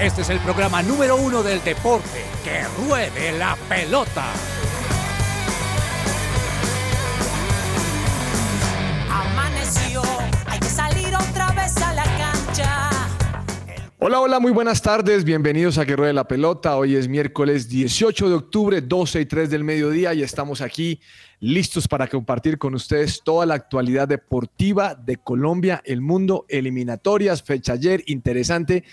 Este es el programa número uno del deporte. ¡Que ruede la pelota! Amaneció, hay que salir otra vez a la cancha. Hola, hola, muy buenas tardes, bienvenidos a Que Ruede la Pelota. Hoy es miércoles 18 de octubre, 12 y 3 del mediodía y estamos aquí listos para compartir con ustedes toda la actualidad deportiva de Colombia, el mundo, eliminatorias, fecha ayer, interesante.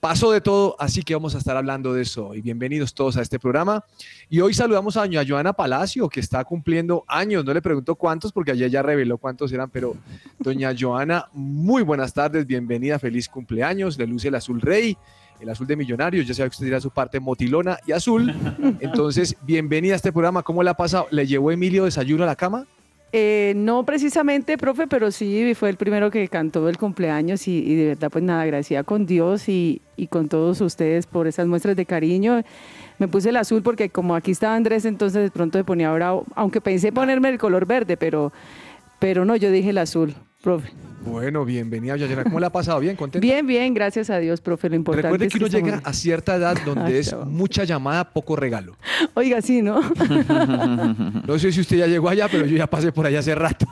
Pasó de todo, así que vamos a estar hablando de eso. Y bienvenidos todos a este programa. Y hoy saludamos a doña Joana Palacio, que está cumpliendo años. No le pregunto cuántos, porque ayer ya reveló cuántos eran, pero doña Joana, muy buenas tardes, bienvenida, feliz cumpleaños. Le luce el azul rey, el azul de millonarios. Ya sabe que usted dirá su parte motilona y azul. Entonces, bienvenida a este programa. ¿Cómo le ha pasado? ¿Le llevó Emilio desayuno a la cama? Eh, no precisamente, profe, pero sí fue el primero que cantó el cumpleaños y, y de verdad, pues nada, agradecida con Dios y, y, con todos ustedes por esas muestras de cariño. Me puse el azul porque como aquí estaba Andrés, entonces de pronto me ponía bravo, aunque pensé ponerme el color verde, pero, pero no, yo dije el azul, profe. Bueno, bienvenida, Yayana. ¿Cómo le ha pasado? ¿Bien? ¿Contenta? Bien, bien, gracias a Dios, profe. Lo importante Recuerde es que uno llega a cierta edad donde Ay, es mucha llamada, poco regalo. Oiga, sí, ¿no? No sé si usted ya llegó allá, pero yo ya pasé por allá hace rato.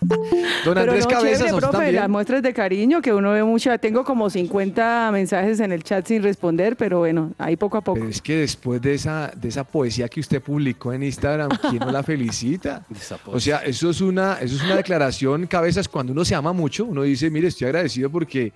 Don Pero Andrés no, Cabezas, chévere, ¿a usted profe, también? las muestras de cariño que uno ve mucha. Tengo como 50 mensajes en el chat sin responder, pero bueno, ahí poco a poco. Pero es que después de esa, de esa poesía que usted publicó en Instagram, ¿quién no la felicita? O sea, eso es una, eso es una declaración, cabezas, cuando uno se ama mucho, uno dice, mire, estoy agradecido porque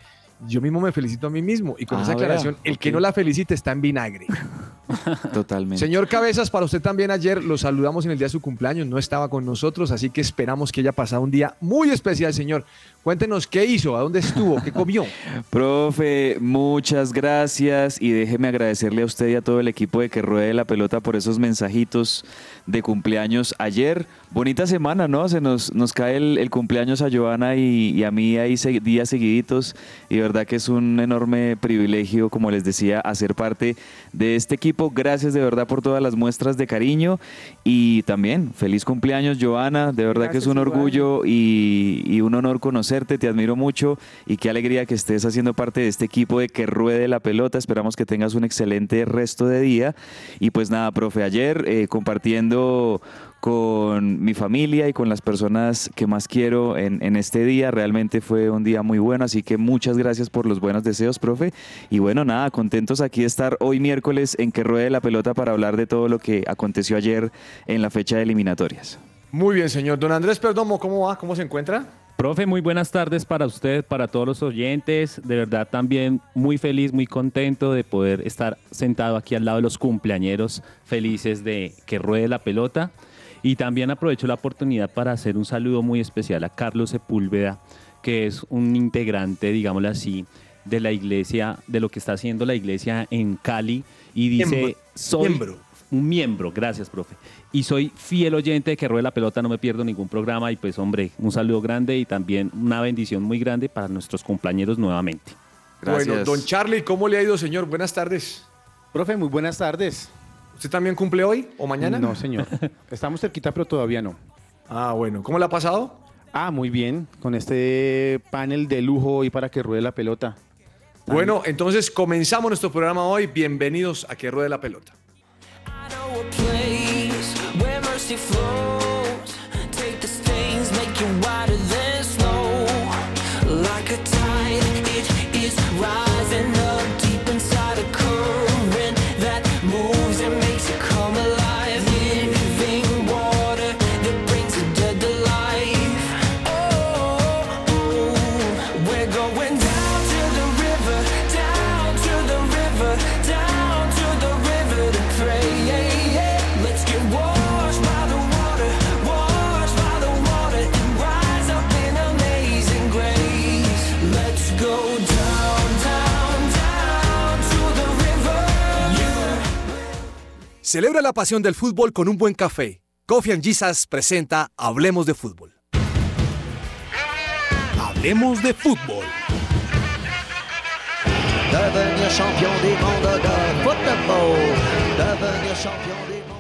yo mismo me felicito a mí mismo. Y con Ah, esa vea, aclaración, el que no la felicite está en vinagre. Totalmente. Señor Cabezas, para usted también ayer lo saludamos en el día de su cumpleaños, no estaba con nosotros, así que esperamos que haya pasado un día muy especial, señor. Cuéntenos qué hizo, a dónde estuvo, qué comió. Profe, muchas gracias y déjeme agradecerle a usted y a todo el equipo de que ruede la pelota por esos mensajitos de cumpleaños ayer. Bonita semana, ¿no? Se nos, nos cae el, el cumpleaños a Joana y, y a mí ahí se- días seguiditos y de verdad que es un enorme privilegio, como les decía, hacer parte de este equipo. Gracias de verdad por todas las muestras de cariño y también feliz cumpleaños, Joana. De verdad que es un orgullo y, y un honor te admiro mucho y qué alegría que estés haciendo parte de este equipo de que ruede la pelota. Esperamos que tengas un excelente resto de día. Y pues nada, profe, ayer eh, compartiendo con mi familia y con las personas que más quiero en, en este día. Realmente fue un día muy bueno, así que muchas gracias por los buenos deseos, profe. Y bueno, nada, contentos aquí de estar hoy miércoles en que ruede la pelota para hablar de todo lo que aconteció ayer en la fecha de eliminatorias. Muy bien, señor. Don Andrés Perdomo, ¿cómo va? ¿Cómo se encuentra? Profe, muy buenas tardes para usted, para todos los oyentes. De verdad también muy feliz, muy contento de poder estar sentado aquí al lado de los cumpleañeros felices de que ruede la pelota. Y también aprovecho la oportunidad para hacer un saludo muy especial a Carlos Sepúlveda, que es un integrante, digámoslo así, de la iglesia, de lo que está haciendo la iglesia en Cali. Y dice, Miembro. soy Miembro. Un miembro, gracias, profe. Y soy fiel oyente de que ruede la pelota, no me pierdo ningún programa. Y pues, hombre, un saludo grande y también una bendición muy grande para nuestros compañeros nuevamente. Gracias. Bueno, don Charlie, ¿cómo le ha ido, señor? Buenas tardes. Profe, muy buenas tardes. ¿Usted también cumple hoy o mañana? No, señor. Estamos cerquita, pero todavía no. Ah, bueno. ¿Cómo le ha pasado? Ah, muy bien. Con este panel de lujo hoy para que ruede la pelota. Bueno, entonces comenzamos nuestro programa hoy. Bienvenidos a Que Ruede la Pelota. place where mercy flows. Celebra la pasión del fútbol con un buen café. Coffee and Jesus presenta Hablemos de Fútbol. Hablemos de Fútbol.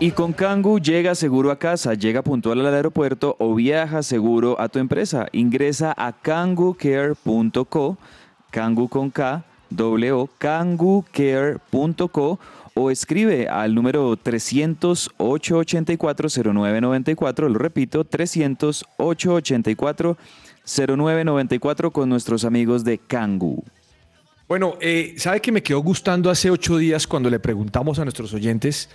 Y con Kangu llega seguro a casa, llega puntual al aeropuerto o viaja seguro a tu empresa. Ingresa a kangucare.co, Kangu con K, www.kangucare.co o escribe al número 300-884-0994, lo repito, 300-884-0994 con nuestros amigos de Kangu. Bueno, eh, ¿sabe que me quedó gustando hace ocho días cuando le preguntamos a nuestros oyentes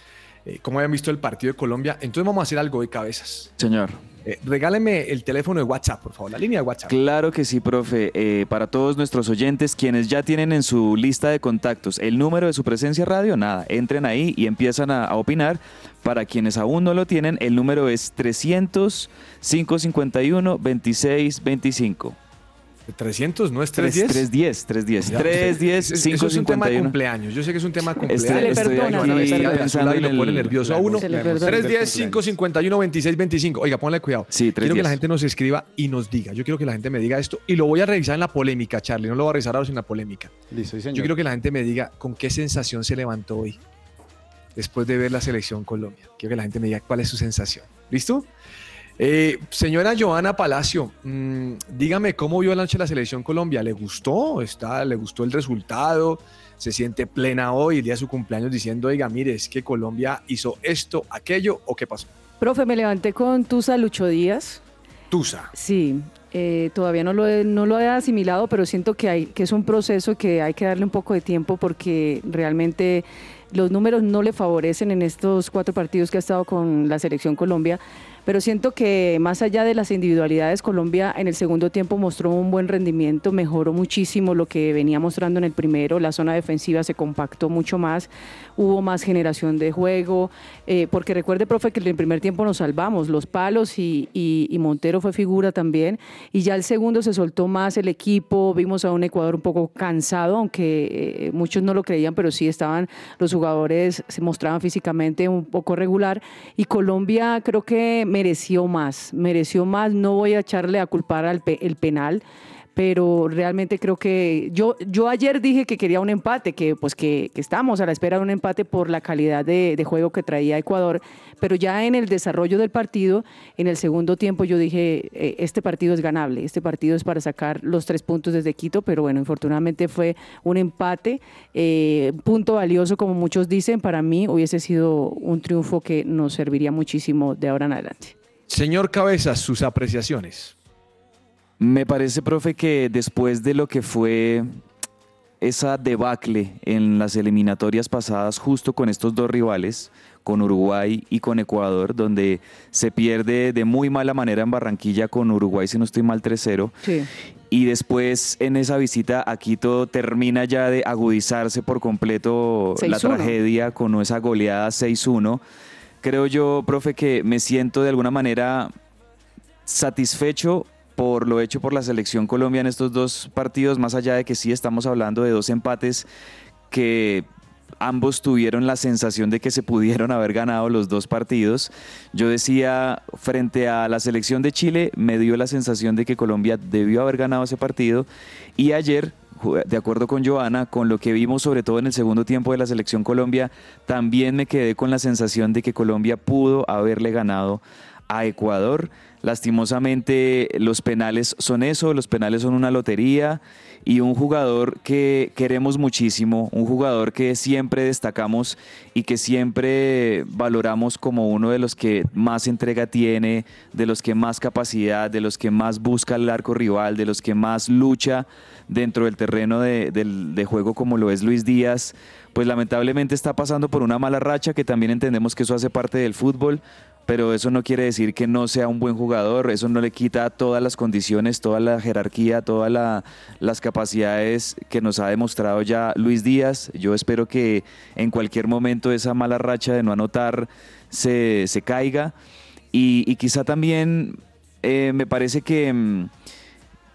eh, cómo habían visto el partido de Colombia? Entonces vamos a hacer algo de cabezas. Señor. Eh, regáleme el teléfono de WhatsApp, por favor, la línea de WhatsApp. Claro que sí, profe. Eh, para todos nuestros oyentes, quienes ya tienen en su lista de contactos el número de su presencia radio, nada, entren ahí y empiezan a, a opinar. Para quienes aún no lo tienen, el número es 300-551-2625. 300, no es 310. 310. 310, Ya, 310, es- Eso es un tema de 551. cumpleaños. Yo sé que es un tema de Este- cumpleaños. Se le estoy perdona, aquí le perdona. pensando y en lo pone el- nervioso a uno. Se le perdona. 310 551 2625. Oiga, ponle cuidado. Sí, Quiero que 310. la gente nos escriba y nos diga. Yo quiero que la gente me diga esto y lo voy a revisar en la polémica, Charlie. No lo voy a revisar ahora, sino en la polémica. Listo, sí, señor. Yo quiero que la gente me diga con qué sensación se levantó hoy después de ver la selección Colombia. Quiero que la gente me diga cuál es su sensación. ¿Listo? Eh, señora Joana Palacio, mm, dígame cómo vio anoche la selección Colombia. ¿Le gustó? ¿Está, ¿Le gustó el resultado? ¿Se siente plena hoy, el día de su cumpleaños, diciendo, oiga, mire, es que Colombia hizo esto, aquello o qué pasó? Profe, me levanté con Tusa Lucho Díaz. Tusa. Sí, eh, todavía no lo, he, no lo he asimilado, pero siento que, hay, que es un proceso que hay que darle un poco de tiempo porque realmente los números no le favorecen en estos cuatro partidos que ha estado con la selección Colombia. Pero siento que más allá de las individualidades, Colombia en el segundo tiempo mostró un buen rendimiento, mejoró muchísimo lo que venía mostrando en el primero, la zona defensiva se compactó mucho más, hubo más generación de juego, eh, porque recuerde, profe, que en el primer tiempo nos salvamos, los palos y, y- Montero fue figura también, y ya el segundo se soltó más el equipo, vimos a un Ecuador un poco cansado, aunque eh, muchos no lo creían, pero sí estaban, los jugadores se mostraban físicamente un poco regular, y Colombia creo que mereció más, mereció más, no voy a echarle a culpar al pe- el penal, pero realmente creo que yo, yo ayer dije que quería un empate, que pues que, estamos a la espera de un empate por la calidad de, de juego que traía Ecuador, pero ya en el desarrollo del partido, en el segundo tiempo yo dije, eh, este partido es ganable, este partido es para sacar los tres puntos desde Quito, pero bueno, infortunadamente fue un empate, eh, punto valioso como muchos dicen, para mí hubiese sido un triunfo que nos serviría muchísimo de ahora en adelante. Señor Cabezas, sus apreciaciones. Me parece, profe, que después de lo que fue esa debacle en las eliminatorias pasadas, justo con estos dos rivales, con Uruguay y con Ecuador, donde se pierde de muy mala manera en Barranquilla con Uruguay, si no estoy mal, 3-0. Sí. Y después en esa visita a Quito termina ya de agudizarse por completo la 6-1. tragedia con esa goleada 6-1. Creo yo, profe, que me siento de alguna manera satisfecho por lo hecho por la selección Colombia en estos dos partidos, más allá de que sí estamos hablando de dos empates que ambos tuvieron la sensación de que se pudieron haber ganado los dos partidos. Yo decía, frente a la selección de Chile, me dio la sensación de que Colombia debió haber ganado ese partido. Y ayer, de acuerdo con Joana, con lo que vimos sobre todo en el segundo tiempo de la selección Colombia, también me quedé con la sensación de que Colombia pudo haberle ganado a Ecuador. Lastimosamente los penales son eso, los penales son una lotería y un jugador que queremos muchísimo, un jugador que siempre destacamos y que siempre valoramos como uno de los que más entrega tiene, de los que más capacidad, de los que más busca el arco rival, de los que más lucha dentro del terreno de, de juego como lo es Luis Díaz, pues lamentablemente está pasando por una mala racha que también entendemos que eso hace parte del fútbol, pero eso no quiere decir que no sea un buen jugador, eso no le quita todas las condiciones, toda la jerarquía, todas la- las capacidades que nos ha demostrado ya Luis Díaz. Yo espero que en cualquier momento esa mala racha de no anotar se, se caiga y, quizá también eh, me parece que...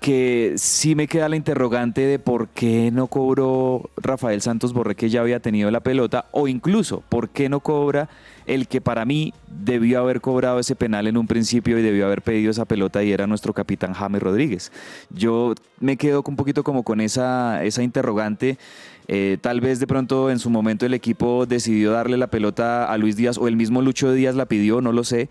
que sí me queda la interrogante de por qué no cobró Rafael Santos Borré que ya había tenido la pelota o incluso por qué no cobra el que para mí debió haber cobrado ese penal en un principio y debió haber pedido esa pelota y era nuestro capitán James Rodríguez. Yo me quedo un poquito como con esa, esa interrogante. Eh, tal vez de pronto en su momento el equipo decidió darle la pelota a Luis Díaz o el mismo Lucho Díaz la pidió, no lo sé.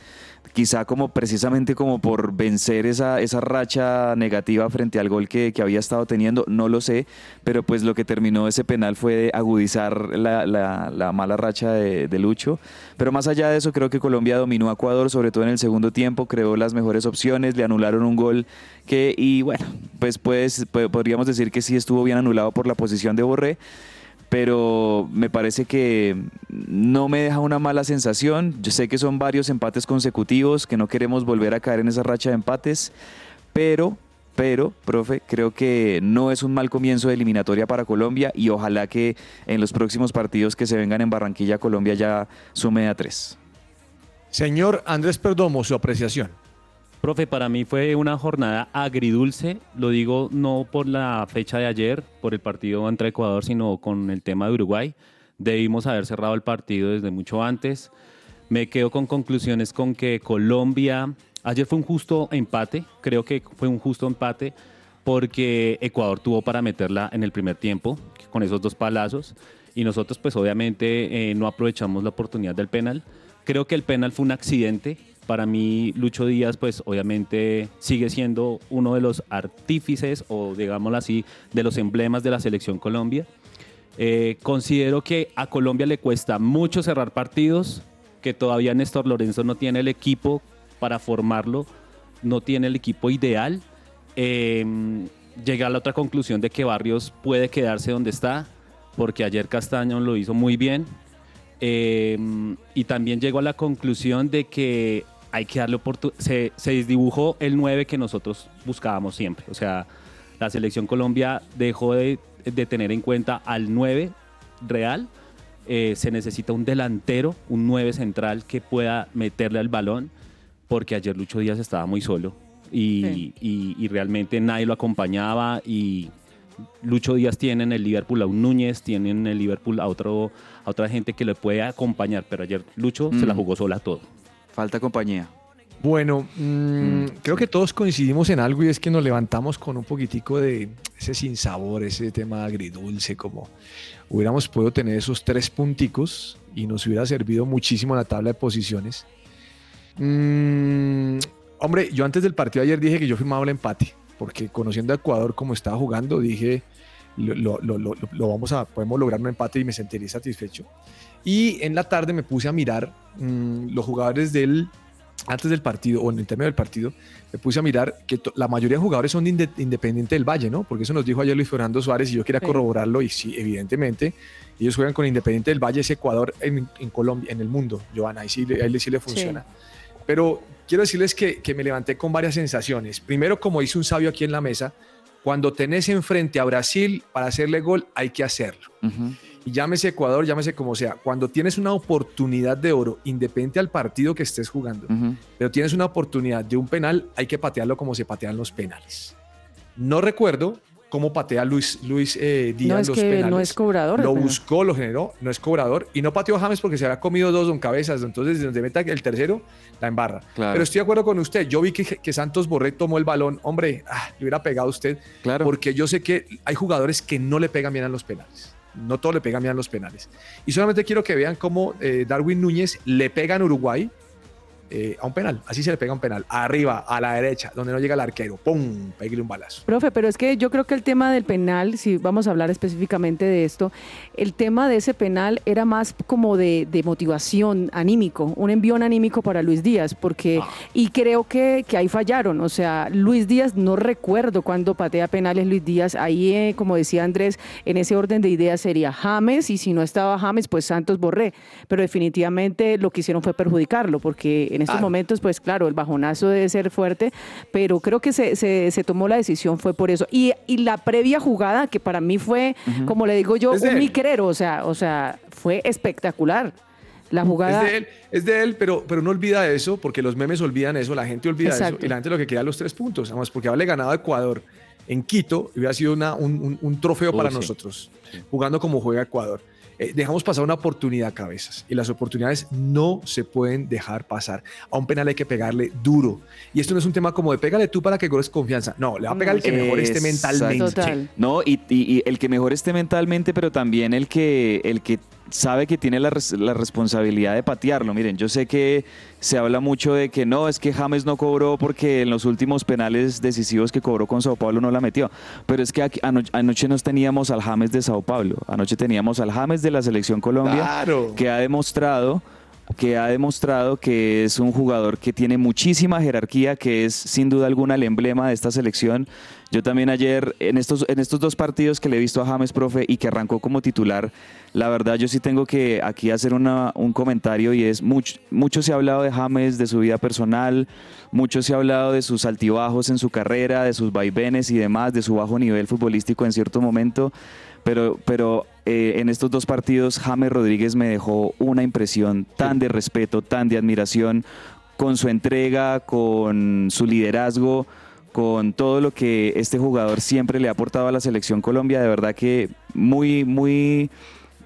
Quizá como precisamente como por vencer esa, esa racha negativa frente al gol que, que había estado teniendo, no lo sé, pero pues lo que terminó ese penal fue agudizar la, la- la mala racha de, Lucho. Pero más allá de eso, creo que Colombia dominó a Ecuador, sobre todo en el segundo tiempo, creó las mejores opciones, le anularon un gol que, y bueno, pues, pues po- podríamos decir que sí estuvo bien anulado por la posición de Borré, pero me parece que no me deja una mala sensación. Yo sé que son varios empates consecutivos, que no queremos volver a caer en esa racha de empates, pero, pero, profe, creo que no es un mal comienzo de eliminatoria para Colombia y ojalá que en los próximos partidos que se vengan en Barranquilla, Colombia ya sume a tres. Señor Andrés Perdomo, su apreciación. Profe, para mí fue una jornada agridulce, lo digo no por la fecha de ayer, por el partido entre Ecuador, sino con el tema de Uruguay. Debimos haber cerrado el partido desde mucho antes. Me quedo con conclusiones con que Colombia, ayer fue un justo empate, creo que fue un justo empate porque Ecuador tuvo para meterla en el primer tiempo con esos dos palazos y nosotros pues obviamente eh, no aprovechamos la oportunidad del penal. Creo que el penal fue un accidente. Para mí Lucho Díaz pues obviamente sigue siendo uno de los artífices o digámoslo así de los emblemas de la selección Colombia. Eh, considero que a Colombia le cuesta mucho cerrar partidos, que todavía Néstor Lorenzo no tiene el equipo para formarlo, no tiene el equipo ideal. Eh, llegué a la otra conclusión de que Barrios puede quedarse donde está, porque ayer Castaño lo hizo muy bien. Eh, y también llegó a la conclusión de que hay que darle oportunidad. Se, se desdibujó el 9 que nosotros buscábamos siempre. O sea, la selección Colombia dejó de, de tener en cuenta al 9 real. Eh, se necesita un delantero, un 9 central que pueda meterle al balón, porque ayer Lucho Díaz estaba muy solo y, Sí. y- y realmente nadie lo acompañaba y Lucho Díaz tiene en el Liverpool a un Núñez, tiene en el Liverpool a, otro, a otra gente que le puede acompañar, pero ayer Lucho se la Mm. jugó sola todo. Falta compañía. Bueno, mm, creo que todos coincidimos en algo y es que nos levantamos con un poquitico de ese sinsabor, ese tema agridulce, como hubiéramos podido tener esos tres punticos y nos hubiera servido muchísimo en la tabla de posiciones. Mm, hombre, yo antes del partido de ayer dije que yo firmaba el empate, porque conociendo a Ecuador como estaba jugando, dije, lo, lo- lo- lo- vamos a, podemos lograr un empate y me sentiría satisfecho. Y en la tarde me puse a mirar mm, los jugadores del, antes del partido o en el término del partido, me puse a mirar que la mayoría de jugadores son de Inde- Independiente del Valle, ¿no? Porque eso nos dijo ayer Luis Fernando Suárez y yo quería Sí. corroborarlo y sí, evidentemente, ellos juegan con Independiente del Valle, ese Ecuador en, en Colombia, en el mundo, Joana, ahí sí, ahí sí le funciona. Pero quiero decirles que, que me levanté con varias sensaciones. Primero, como dice un sabio aquí en la mesa, cuando tenés enfrente a Brasil para hacerle gol, hay que hacerlo. Ujú. Y llámese Ecuador, llámese como sea. Cuando tienes una oportunidad de oro, independiente al partido que estés jugando, pero tienes una oportunidad de un penal, hay que patearlo como se patean los penales. No recuerdo cómo patea Luis, Luis eh, Díaz No es los que penales. no es cobrador. Lo pero- buscó, lo generó, no es cobrador. Y no pateó a James porque se había comido dos don cabezas. Entonces, desde donde meta el tercero, la embarra. Claro. Pero estoy de acuerdo con usted. Yo vi que, que Santos Borré tomó el balón. Hombre, ah, le hubiera pegado a usted. Claro. Porque yo sé que hay jugadores que no le pegan bien a los penales. No todos le pegan bien a los penales. Y solamente quiero que vean cómo eh, Darwin Núñez le pega en Uruguay eh, a un penal. Así se le pega un penal. Arriba, a la derecha, donde no llega el arquero. ¡Pum! Pégale un balazo. Profe, pero es que yo creo que el tema del penal, si vamos a hablar específicamente de esto, el tema de ese penal era más como de, de motivación anímico, un envión anímico para Luis Díaz, porque, y creo que, que ahí fallaron, o sea, Luis Díaz, no recuerdo cuándo patea penales Luis Díaz, ahí, eh, como decía Andrés, en ese orden de ideas sería James, y si no estaba James, pues Santos Borré, pero definitivamente lo que hicieron fue perjudicarlo, porque en estos Claro. momentos, pues claro, el bajonazo debe ser fuerte, pero creo que se, se- se tomó la decisión fue por eso. Y, y la previa jugada, que para mí fue, como le digo yo, Es un él. miquerero, o sea, o sea, fue espectacular. La Es jugada. de él, es de él, pero, pero no olvida eso, porque los memes olvidan eso, la gente olvida Exacto. eso, y la gente lo que quería los tres puntos, además, porque haberle ganado a Ecuador en Quito hubiera sido una- un, un- un trofeo Uy, para sí. nosotros, jugando como juega Ecuador. Eh, dejamos pasar una oportunidad cabezas y las oportunidades no se pueden dejar pasar. A un penal hay que pegarle duro. Y esto no es un tema como de pégale tú para que gores confianza. No, le va a pegar el que mejor esté mentalmente. Total. No, y, y- y el que mejor esté mentalmente, pero también el que, el que sabe que tiene la, res- la responsabilidad de patearlo. Miren, yo sé que se habla mucho de que no, es que James no cobró porque en los últimos penales decisivos que cobró con Sao Paulo no la metió. Pero es que aquí- ano- anoche nos teníamos al James de Sao Paulo. Anoche teníamos al James de la Selección Colombia Claro. que ha demostrado que ha demostrado que es un jugador que tiene muchísima jerarquía, que es sin duda alguna el emblema de esta selección. Yo también ayer, en estos, en estos dos partidos que le he visto a James, profe, y que arrancó como titular, la verdad yo sí tengo que aquí hacer una- un comentario y es, mucho, mucho se ha hablado de James, de su vida personal, mucho se ha hablado de sus altibajos en su carrera, de sus vaivenes y demás, de su bajo nivel futbolístico en cierto momento, pero, pero eh, en estos dos partidos James Rodríguez me dejó una impresión tan de respeto, tan de admiración, con su entrega, con su liderazgo, con todo lo que este jugador siempre le ha aportado a la selección Colombia. De verdad que muy, muy,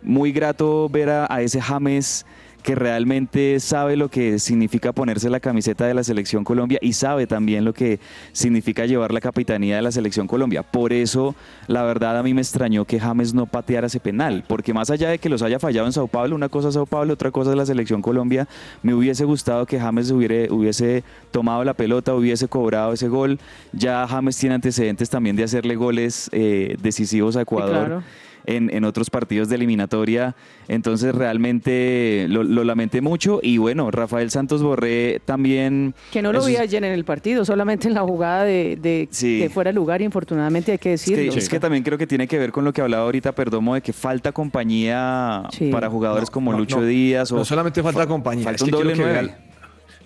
muy grato ver a, a ese James que realmente sabe lo que significa ponerse la camiseta de la selección Colombia y sabe también lo que significa llevar la capitanía de la selección Colombia. Por eso, la verdad, a mí me extrañó que James no pateara ese penal, porque más allá de que los haya fallado en Sao Paulo, una cosa es Sao Paulo, otra cosa es la selección Colombia, me hubiese gustado que James hubiere- hubiese tomado la pelota, hubiese cobrado ese gol. Ya James tiene antecedentes también de hacerle goles eh, decisivos a Ecuador claro. En, en otros partidos de eliminatoria. Entonces realmente lo, lo lamenté mucho y bueno, Rafael Santos Borré también... Que no lo eso vi ayer en el partido, solamente en la jugada de, de Sí. que fuera de lugar y infortunadamente hay que Es que, decirlo. es que también creo que tiene que ver con lo que hablaba ahorita Perdomo de que falta compañía Sí. para jugadores No, como no, Lucho no. Díaz o No solamente falta compañía, falta es un que doble que vea, nueve.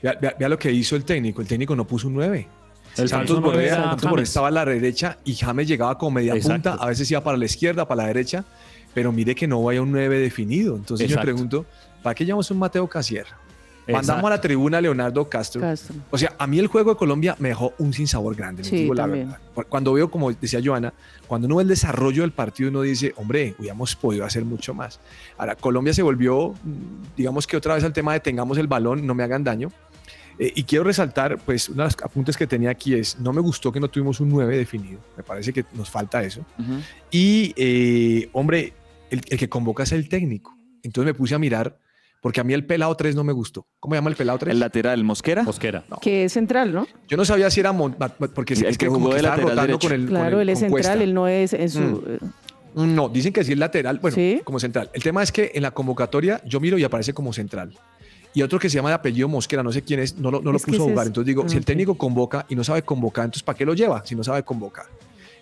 vea- vea- vea lo que hizo el técnico. El técnico no puso un 9. El Santos Borré, Santos Borré estaba a la derecha y James llegaba como media Exacto. punta, a veces iba para la izquierda, para la derecha, pero mire que no vaya un 9 definido. Entonces yo me Exacto. pregunto, ¿para qué llamamos un Mateo Casier? Mandamos Exacto. a la tribuna a Leonardo Castro. Castro. O sea, a mí el juego de Colombia me dejó un sinsabor grande. Sí, digo la también. verdad. Cuando veo, como decía Joana, cuando uno ve el desarrollo del partido, uno dice, hombre, hubiéramos podido hacer mucho más. Ahora, Colombia se volvió, mm, digamos que otra vez al tema de tengamos el balón, no me hagan daño. Eh, y quiero resaltar, pues, uno de los apuntes que tenía aquí es, no me gustó que no tuvimos un 9 definido. Me parece que nos falta eso. Ujú. Y, eh, hombre, el, el que convoca es el técnico. Entonces me puse a mirar, porque a mí el pelado 3 no me gustó. ¿Cómo se llama el pelado 3? el lateral, Mosquera. Mosquera. Que es central, ¿no? Yo no sabía si era Mon- porque el que jugó de lateral rotando con el con Claro, el- él es con Cuesta. central, él no es en su... Mm. eh, No, dicen que sí es lateral, bueno, ¿Sí? como central. El tema es que en la convocatoria yo miro y aparece como central. Y otro que se llama de apellido Mosquera, no sé quién es, no lo, no lo puso a jugar. es- Entonces digo, ah, si el ok. técnico convoca y no sabe convocar, entonces ¿para qué lo lleva si no sabe convocar?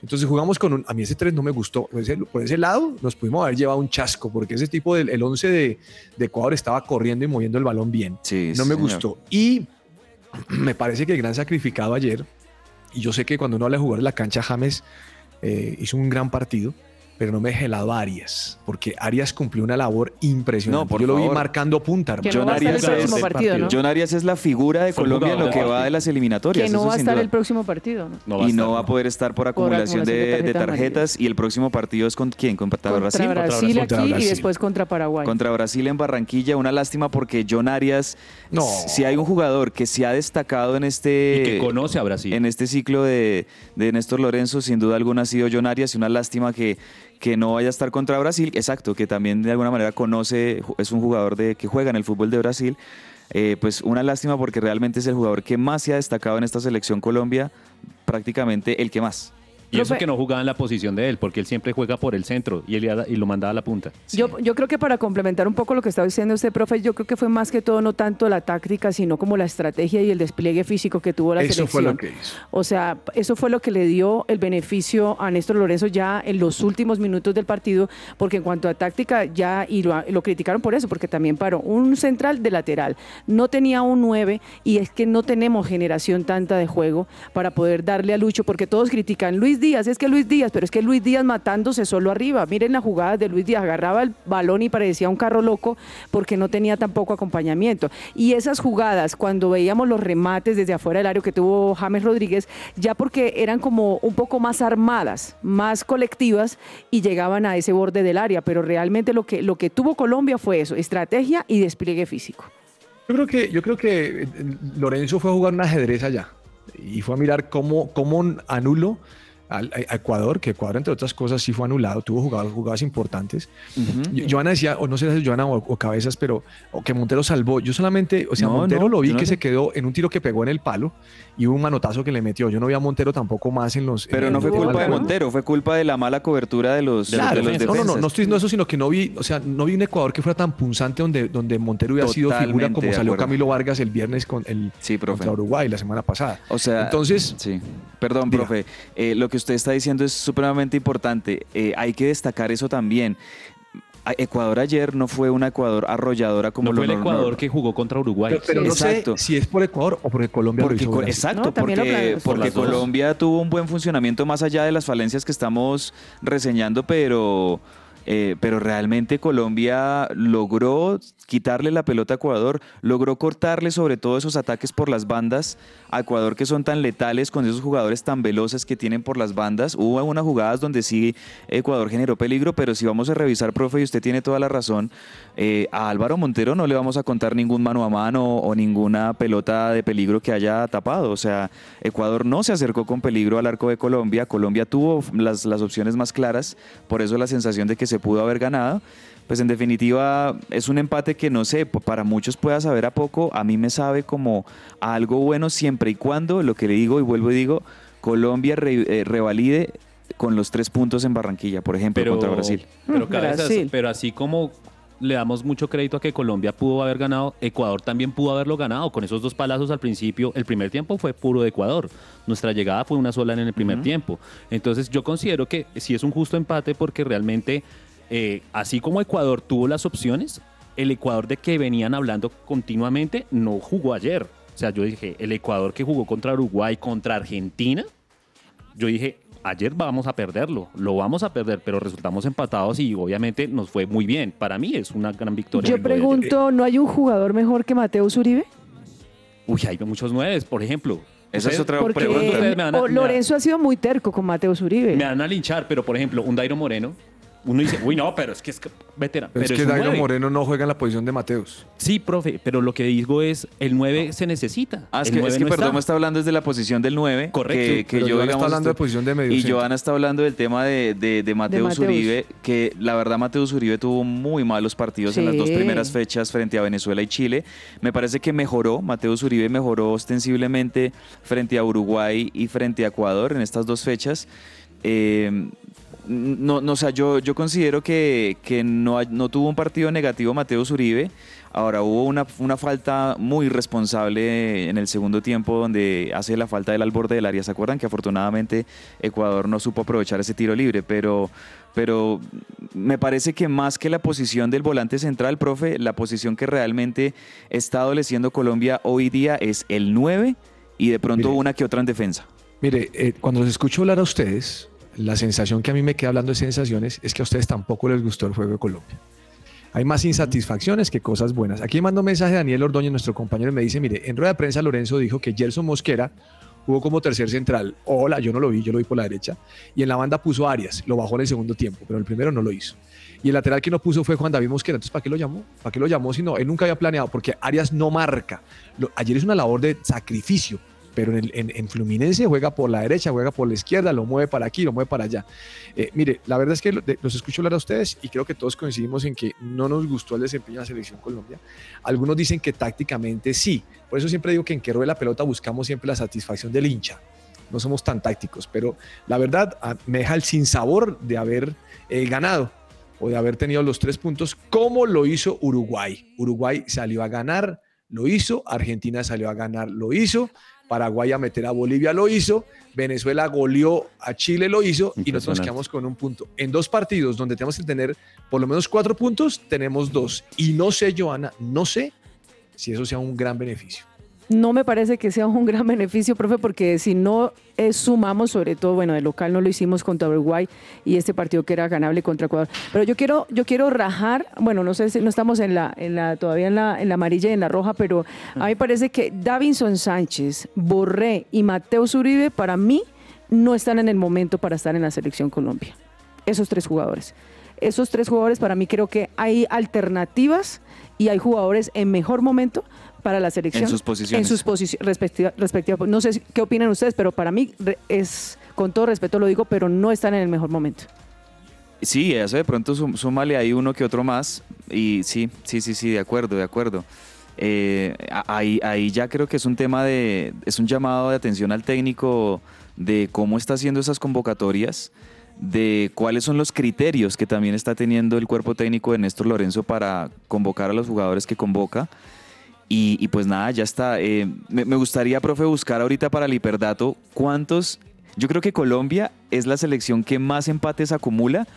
Entonces jugamos con un, a mí ese 3 no me gustó. Por ese, por ese lado nos pudimos haber llevado un chasco, porque ese tipo del el 11 de, de Ecuador estaba corriendo y moviendo el balón bien. Sí, no me señor. gustó. Y me parece que el gran sacrificado ayer, y yo sé que cuando uno habla de jugar en la cancha, James eh, hizo un gran partido, pero no me dejé de lado a Arias, porque Arias cumplió una labor impresionante. No, por yo lo vi marcando punta, hermano. no el Arias es- próximo partido, ¿no? John Arias es la figura de Fue Colombia en lo que va de las eliminatorias. Que no va a estar duda. el próximo partido, ¿no? Y no va a poder estar por acumulación, acumulación de de, de tarjetas. Y el próximo partido es con quién? Contra Contra Brasil. Brasil, Contra aquí Brasil. y después contra Paraguay. Contra Brasil en Barranquilla. Una lástima porque John Arias, No. si hay un jugador que se ha destacado en este, Y que conoce a Brasil. en este ciclo de, de Néstor Lorenzo, sin duda alguna ha sido John Arias. Y una lástima que, que no vaya a estar contra Brasil. Exacto, que también de alguna manera conoce, es un jugador de, que juega en el fútbol de Brasil. Eh, pues una lástima porque realmente es el jugador que más se ha destacado en esta selección Colombia, prácticamente el que más. Y eso que no jugaba en la posición de él, porque él siempre juega por el centro y, él, y lo mandaba a la punta. Yo, yo creo que para complementar un poco lo que estaba diciendo usted, profe, yo creo que fue más que todo no tanto la táctica, sino como la estrategia y el despliegue físico que tuvo la Eso selección. fue lo que hizo. O sea, eso fue lo que le dio el beneficio a Néstor Lorenzo ya en los últimos minutos del partido, porque en cuanto a táctica ya, y lo, lo criticaron por eso, porque también paró un central de lateral, no tenía un 9 y es que no tenemos generación tanta de juego para poder darle a Lucho, porque todos critican, Luis Luis Díaz, es que Luis Díaz, pero es que Luis Díaz matándose solo arriba. Miren la jugada de Luis Díaz, agarraba el balón y parecía un carro loco porque no tenía tampoco acompañamiento. Y esas jugadas, cuando veíamos los remates desde afuera del área que tuvo James Rodríguez, ya porque eran como un poco más armadas, más colectivas y llegaban a ese borde del área, pero realmente lo que, lo que tuvo Colombia fue eso, estrategia y despliegue físico. Yo creo que, yo creo que eh, Lorenzo fue a jugar un ajedrez allá y fue a mirar cómo, cómo anulo al- a Ecuador, que Ecuador, entre otras cosas, sí fue anulado, tuvo jugadas, jugadas importantes. Yo- Joana decía, o no sé si Joana o, o Cabezas, pero o que Montero salvó. Yo solamente, o sea, No, Montero no, lo vi no que se quedó en un tiro que pegó en el palo y hubo un manotazo que le metió. Yo no vi a Montero tampoco más en los. Pero en no fue culpa de. Montero, fue culpa de la mala cobertura de los, de los- Claro, de los no, no, no, no estoy diciendo eso, sino que no vi, o sea, no vi un Ecuador que fuera tan punzante donde, donde Montero hubiera sido figura como salió. Camilo Vargas el viernes con el Sí, profe. contra Uruguay la semana pasada. O sea, Entonces, sí. Perdón, Diga. profe. Eh, lo que usted está diciendo es supremamente importante. Eh, hay que destacar eso también. Ecuador ayer no fue una Ecuador arrolladora como no lo fue el. Ecuador que jugó contra Uruguay. pero, pero no Exacto. sé si es por Ecuador o porque Colombia lo Porque hizo co- Brasil. exacto, No, lo porque, Por. Colombia tuvo un buen funcionamiento más allá de las falencias que estamos reseñando, pero, eh, pero realmente Colombia logró quitarle la pelota a Ecuador, logró cortarle sobre todo esos ataques por las bandas a Ecuador que son tan letales con esos jugadores tan veloces que tienen por las bandas. Hubo unas jugadas donde sí Ecuador generó peligro, pero si vamos a revisar, profe, y usted tiene toda la razón, eh, a Álvaro Montero no le vamos a contar ningún mano a mano o ninguna pelota de peligro que haya tapado. O sea, Ecuador no se acercó con peligro al arco de Colombia. Colombia tuvo las, las opciones más claras, por eso la sensación de que se pudo haber ganado. Pues en definitiva es un empate que no sé, para muchos pueda saber a poco, a mí me sabe como a algo bueno siempre y cuando, lo que le digo y vuelvo y digo, Colombia re- eh, revalide con los tres puntos en Barranquilla, por ejemplo, pero, contra Brasil. Pero, Mm, cabezas, Brasil. pero así como le damos mucho crédito a que Colombia pudo haber ganado, Ecuador también pudo haberlo ganado. Con esos dos palazos al principio, el primer tiempo fue puro de Ecuador. Nuestra llegada fue una sola en el primer tiempo. Entonces yo considero que sí es un justo empate porque realmente, eh, así como Ecuador tuvo las opciones, el Ecuador de que venían hablando continuamente no jugó ayer. O sea, yo dije, el Ecuador que jugó contra Uruguay, contra Argentina, yo dije, ayer vamos a perderlo, lo vamos a perder, pero resultamos empatados y obviamente nos fue muy bien. Para mí es una gran victoria. Yo pregunto, ¿no hay un jugador mejor que Mateus Uribe? Uy, hay muchos nueves, por ejemplo. Esa es otra pregunta, ustedes me van a- o me van- Lorenzo ha sido muy terco con Mateus Uribe. Me van a linchar, pero por ejemplo, un Dairo Moreno, uno dice, uy, no, pero es que es veterano. Pero, es que Dairo. Moreno no juega en la posición de Mateus. Sí, profe, pero lo que digo es, el 9 se necesita. Ah, es el que, 9 es que no perdón, está. me está hablando desde la posición del 9. Correcto, Que, que pero yo, Joana digamos, está hablando de posición de medio Y. Joana está hablando del tema de, de, de Mateus Mateus. Uribe, que la verdad Mateus Uribe tuvo muy malos partidos en las dos primeras fechas frente a Venezuela y Chile. Me parece que mejoró, Mateus Uribe mejoró ostensiblemente frente a Uruguay y frente a Ecuador en estas dos fechas. Eh, no, no, o sea, yo, yo considero que, que no, no tuvo un partido negativo Mateus Uribe. Ahora hubo una, una falta muy responsable en el segundo tiempo donde hace la falta del al borde del área. ¿Se acuerdan que afortunadamente Ecuador no supo aprovechar ese tiro libre? Pero, pero me parece que más que la posición del volante central, profe, la posición que realmente está adoleciendo Colombia hoy día es el 9 y de pronto Mire. una que otra en defensa. Mire, eh, cuando los escucho hablar a ustedes, la sensación que a mí me queda hablando de sensaciones es que a ustedes tampoco les gustó el juego de Colombia. Hay más insatisfacciones que cosas buenas. Aquí mando un mensaje a Daniel Ordóñez, nuestro compañero, y me dice, mire, en rueda de prensa Lorenzo dijo que Gerson Mosquera jugó como tercer central. Hola, yo no lo vi, yo lo vi por la derecha. Y en la banda puso Arias, lo bajó en el segundo tiempo, pero el primero no lo hizo. Y el lateral que no puso fue Juan David Mosquera. Entonces, ¿para qué lo llamó? ¿Para qué lo llamó si no? Él nunca había planeado, porque Arias no marca. Lo- ayer es una labor de sacrificio, pero en, en- en Fluminense juega por la derecha, juega por la izquierda, lo mueve para aquí, lo mueve para allá. Eh, mire, la verdad es que los escucho hablar a ustedes y creo que todos coincidimos en que no nos gustó el desempeño de la selección Colombia. Algunos dicen que tácticamente sí. Por eso siempre digo que en que ruede la pelota buscamos siempre la satisfacción del hincha. No somos tan tácticos, pero la verdad ah, me deja el sinsabor de haber eh, ganado o de haber tenido los tres puntos como lo hizo Uruguay. Uruguay salió a ganar, lo hizo. Argentina salió a ganar, lo hizo. Paraguay a meter a Bolivia lo hizo, Venezuela goleó a Chile lo hizo y nosotros nos quedamos con un punto. En dos partidos donde tenemos que tener por lo menos cuatro puntos, tenemos dos. Y no sé, Joana, no sé si eso sea un gran beneficio. No me parece que sea un gran beneficio, profe, porque si no eh, sumamos, sobre todo, bueno, de local no lo hicimos contra Uruguay y este partido que era ganable contra Ecuador. Pero yo quiero, yo quiero rajar, bueno, no sé si no estamos en la, en la, todavía en la, en la amarilla y en la roja, pero a mí parece que Davinson Sánchez, Borré y Mateo Zuribe, para mí, no están en el momento para estar en la selección Colombia. Esos tres jugadores. Esos tres jugadores, para mí creo que hay alternativas y hay jugadores en mejor momento para la selección. En sus posiciones. En sus posiciones respectiva, respectiva- No sé si- qué opinan ustedes, pero para mí es, con todo respeto lo digo, pero no están en el mejor momento. Sí, eso de pronto súmale ahí uno que otro más. Y sí, sí, sí, sí, de acuerdo, de acuerdo. Eh, a- ahí, ahí ya creo que es un tema de, es un llamado de atención al técnico de cómo está haciendo esas convocatorias, de cuáles son los criterios que también está teniendo el cuerpo técnico de Néstor Lorenzo para convocar a los jugadores que convoca. Y, y pues nada, ya está. Eh, me, me gustaría, profe, buscar ahorita para el hiperdato cuántos. Yo creo que Colombia es la selección que más empates acumula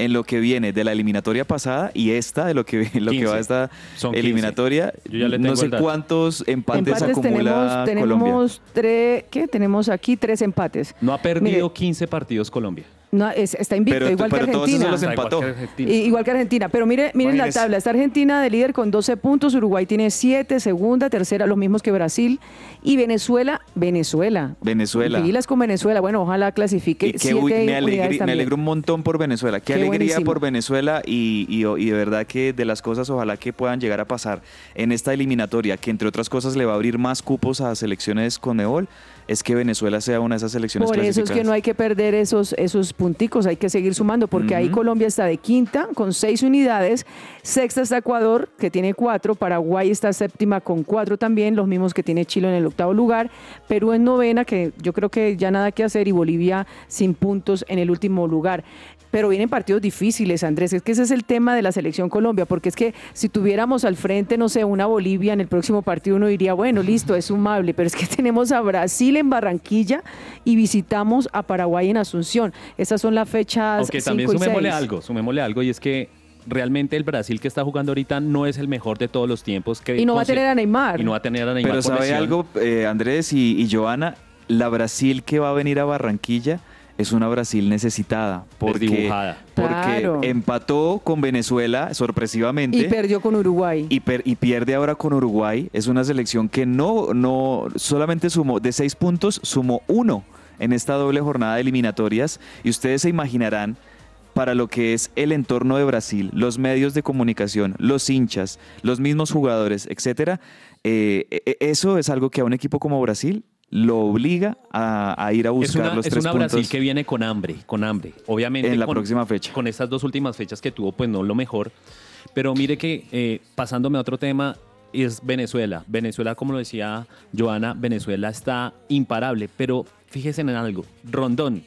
en lo que viene de la eliminatoria pasada y esta, de lo que, lo que 15. va a esta Son 15. eliminatoria. Yo ya le no sé el dato. cuántos empates, Empates acumula tenemos, Colombia. tenemos tres, ¿qué? Tenemos aquí tres empates. No ha perdido Mire, 15 partidos Colombia. No, es- está invicto, Pero- igual pero que Argentina. los igual que Argentina. I- Igual que Argentina, pero mire, miren la tabla. Está Argentina de líder con 12 puntos, Uruguay tiene 7, segunda, tercera, los mismos que Brasil. Y Venezuela, Venezuela. Venezuela. Pilas con Venezuela. Bueno, ojalá clasifique Y qué siete uy, me, alegro un montón por Venezuela. Qué, Qué alegría buenísimo. por Venezuela y, y- y de verdad que de las cosas ojalá que puedan llegar a pasar en esta eliminatoria, que entre otras cosas le va a abrir más cupos a selecciones con Nebol, es que Venezuela sea una de esas selecciones Por eso es que no hay que perder esos, esos punticos, hay que seguir sumando, porque ahí. Colombia está de quinta con seis unidades, sexta está Ecuador, que tiene cuatro, Paraguay está séptima con cuatro también, los mismos que tiene Chile en el octavo lugar, Perú en novena, que yo creo que ya nada que hacer, y Bolivia sin puntos en el último lugar. Pero vienen partidos difíciles, Andrés. Es que ese es el tema de la selección Colombia, porque es que si tuviéramos al frente, no sé, una Bolivia en el próximo partido, uno diría, bueno, listo, es sumable. Pero es que tenemos a Brasil en Barranquilla y visitamos a Paraguay en Asunción. Esas son las fechas. Aunque también sumémosle algo, sumémosle algo y es que realmente el Brasil que está jugando ahorita no es el mejor de todos los tiempos. Que Y no va a tener a Neymar. Y no va a tener a Neymar Pero por ¿sabe lesión. algo, eh, Andrés y, y Joana? La Brasil que va a venir a Barranquilla es una Brasil necesitada. Porque, Desdibujada. porque Claro. empató con Venezuela sorpresivamente. Y perdió con Uruguay. y, per- y pierde ahora con Uruguay. Es una selección que no, no solamente sumó de seis puntos, sumó uno en esta doble jornada de eliminatorias. Y ustedes se imaginarán para lo que es el entorno de Brasil, los medios de comunicación, los hinchas, los mismos jugadores, etcétera. eh, e- eso es algo que a un equipo como Brasil lo obliga a, a ir a Es buscar una, los es tres una puntos. Brasil que viene con hambre, con hambre. Obviamente En la con- próxima fecha. Con estas dos últimas fechas que tuvo, pues no lo mejor. Pero mire que eh, pasándome a otro tema, es Venezuela. Venezuela, como lo decía Joana, Venezuela está imparable. Pero fíjense en algo, Rondón.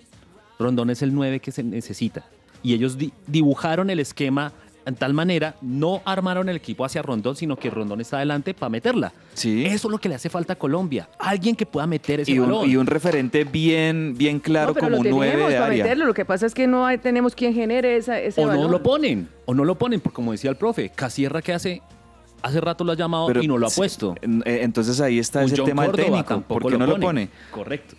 Rondón es el 9 que se necesita. Y ellos di- dibujaron el esquema en tal manera, no armaron el equipo hacia Rondón, sino que Rondón está adelante para meterla. Sí. Eso es lo que le hace falta a Colombia. Alguien que pueda meter ese y, un, balón. y un referente bien, bien claro no, pero como lo un 9 tenemos de para área. meterlo. Lo que pasa es que no hay- tenemos quien genere esa, ese o no balón. lo ponen, o no lo ponen, porque como decía el profe, Casierra que hace, hace rato lo ha llamado Pero y no lo ha sí, puesto. eh, Entonces ahí está Un ese John tema Córdoba técnico. tampoco ¿Por qué no lo pone? Correcto.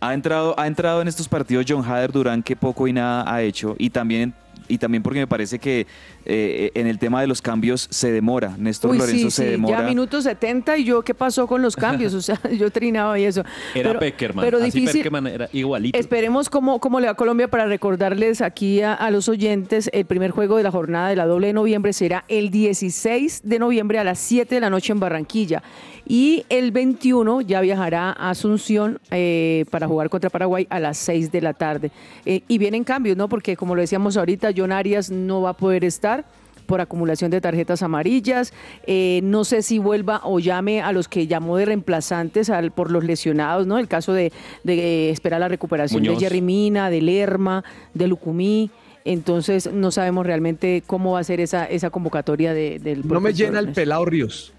Ha entrado, ha entrado en estos partidos John Hader Durán que poco y nada ha hecho y también y también porque me parece que eh, en el tema de los cambios se demora. Néstor Uy, Lorenzo sí, se sí, demora. ya minuto 70 y yo, ¿qué pasó con los cambios? O sea, yo trinaba y eso. Era Pero- Peckerman. Pero así difícil. Peckerman era igualito. Esperemos cómo, cómo le va a Colombia para recordarles aquí a, a los oyentes. El primer juego de la jornada de la doble de noviembre será el 16 de noviembre a las 7 de la noche en Barranquilla. Y el 21 ya viajará a Asunción eh, para jugar contra Paraguay a las 6 de la tarde. Eh, y vienen cambios, ¿no? Porque como lo decíamos ahorita, John Arias no va a poder estar por acumulación de tarjetas amarillas. Eh, no sé si vuelva o llame a los que llamó de reemplazantes al, por los lesionados, ¿no? El caso de, de esperar la recuperación Muñoz. de Jerry Mina, de Lerma, de Lucumí. Entonces no sabemos realmente cómo va a ser esa, esa convocatoria de- del No me llena el pelado Ríos.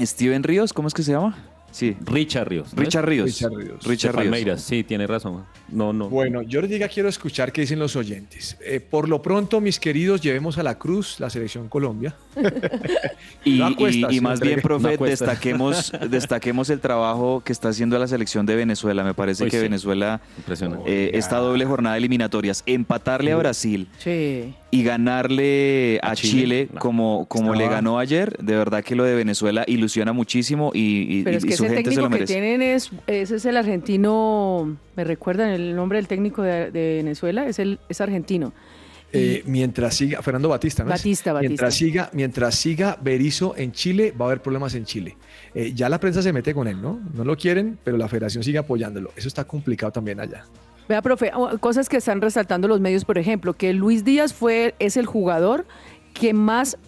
Steven Ríos, ¿cómo es que se llama? Sí. Richard Ríos. Richard Ríos. Richard Ríos. Richard Ríos. Palmeiras, sí, tiene razón. No, no. Bueno, yo les diga, quiero escuchar qué dicen los oyentes. Eh, por lo pronto, mis queridos, llevemos a la cruz la selección Colombia. Y, No acuesta, y- y sí, más bien, profe, No destaquemos, destaquemos el trabajo que está haciendo la selección de Venezuela. Me parece que sí. Venezuela, Impresionante. eh, esta doble jornada de eliminatorias, empatarle a Brasil Sí. y ganarle a, A Chile, Chile, no. como, como le ganó ayer, de verdad que lo de Venezuela ilusiona muchísimo y, y- y ese gente se técnico que tienen es, ese es el argentino, me recuerdan el nombre del técnico de, de Venezuela, es el es argentino. Eh, mientras siga, Fernando Batista, ¿no? Batista, Batista. Mientras siga, mientras siga Berizzo en Chile, va a haber problemas en Chile. Eh, ya la prensa se mete con él, ¿no? No lo quieren, pero la federación sigue apoyándolo. Eso está complicado también allá. Vea, profe, o- cosas que están resaltando los medios, por ejemplo, que Luis Díaz fue, es el jugador que más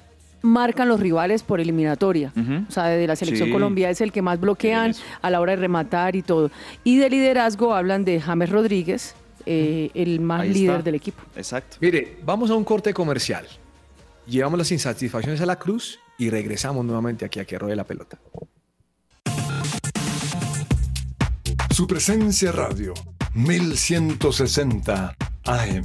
marcan los rivales por eliminatoria. O sea, de la selección Sí. Colombia es el que más bloquean a la hora de rematar y todo. Y de liderazgo hablan de James Rodríguez, eh, el más Ahí líder está. del equipo. Exacto. Mire, vamos a un corte comercial. Llevamos las insatisfacciones a la cruz y regresamos nuevamente aquí a que ruede la pelota. Su presencia radio, 1160 AM.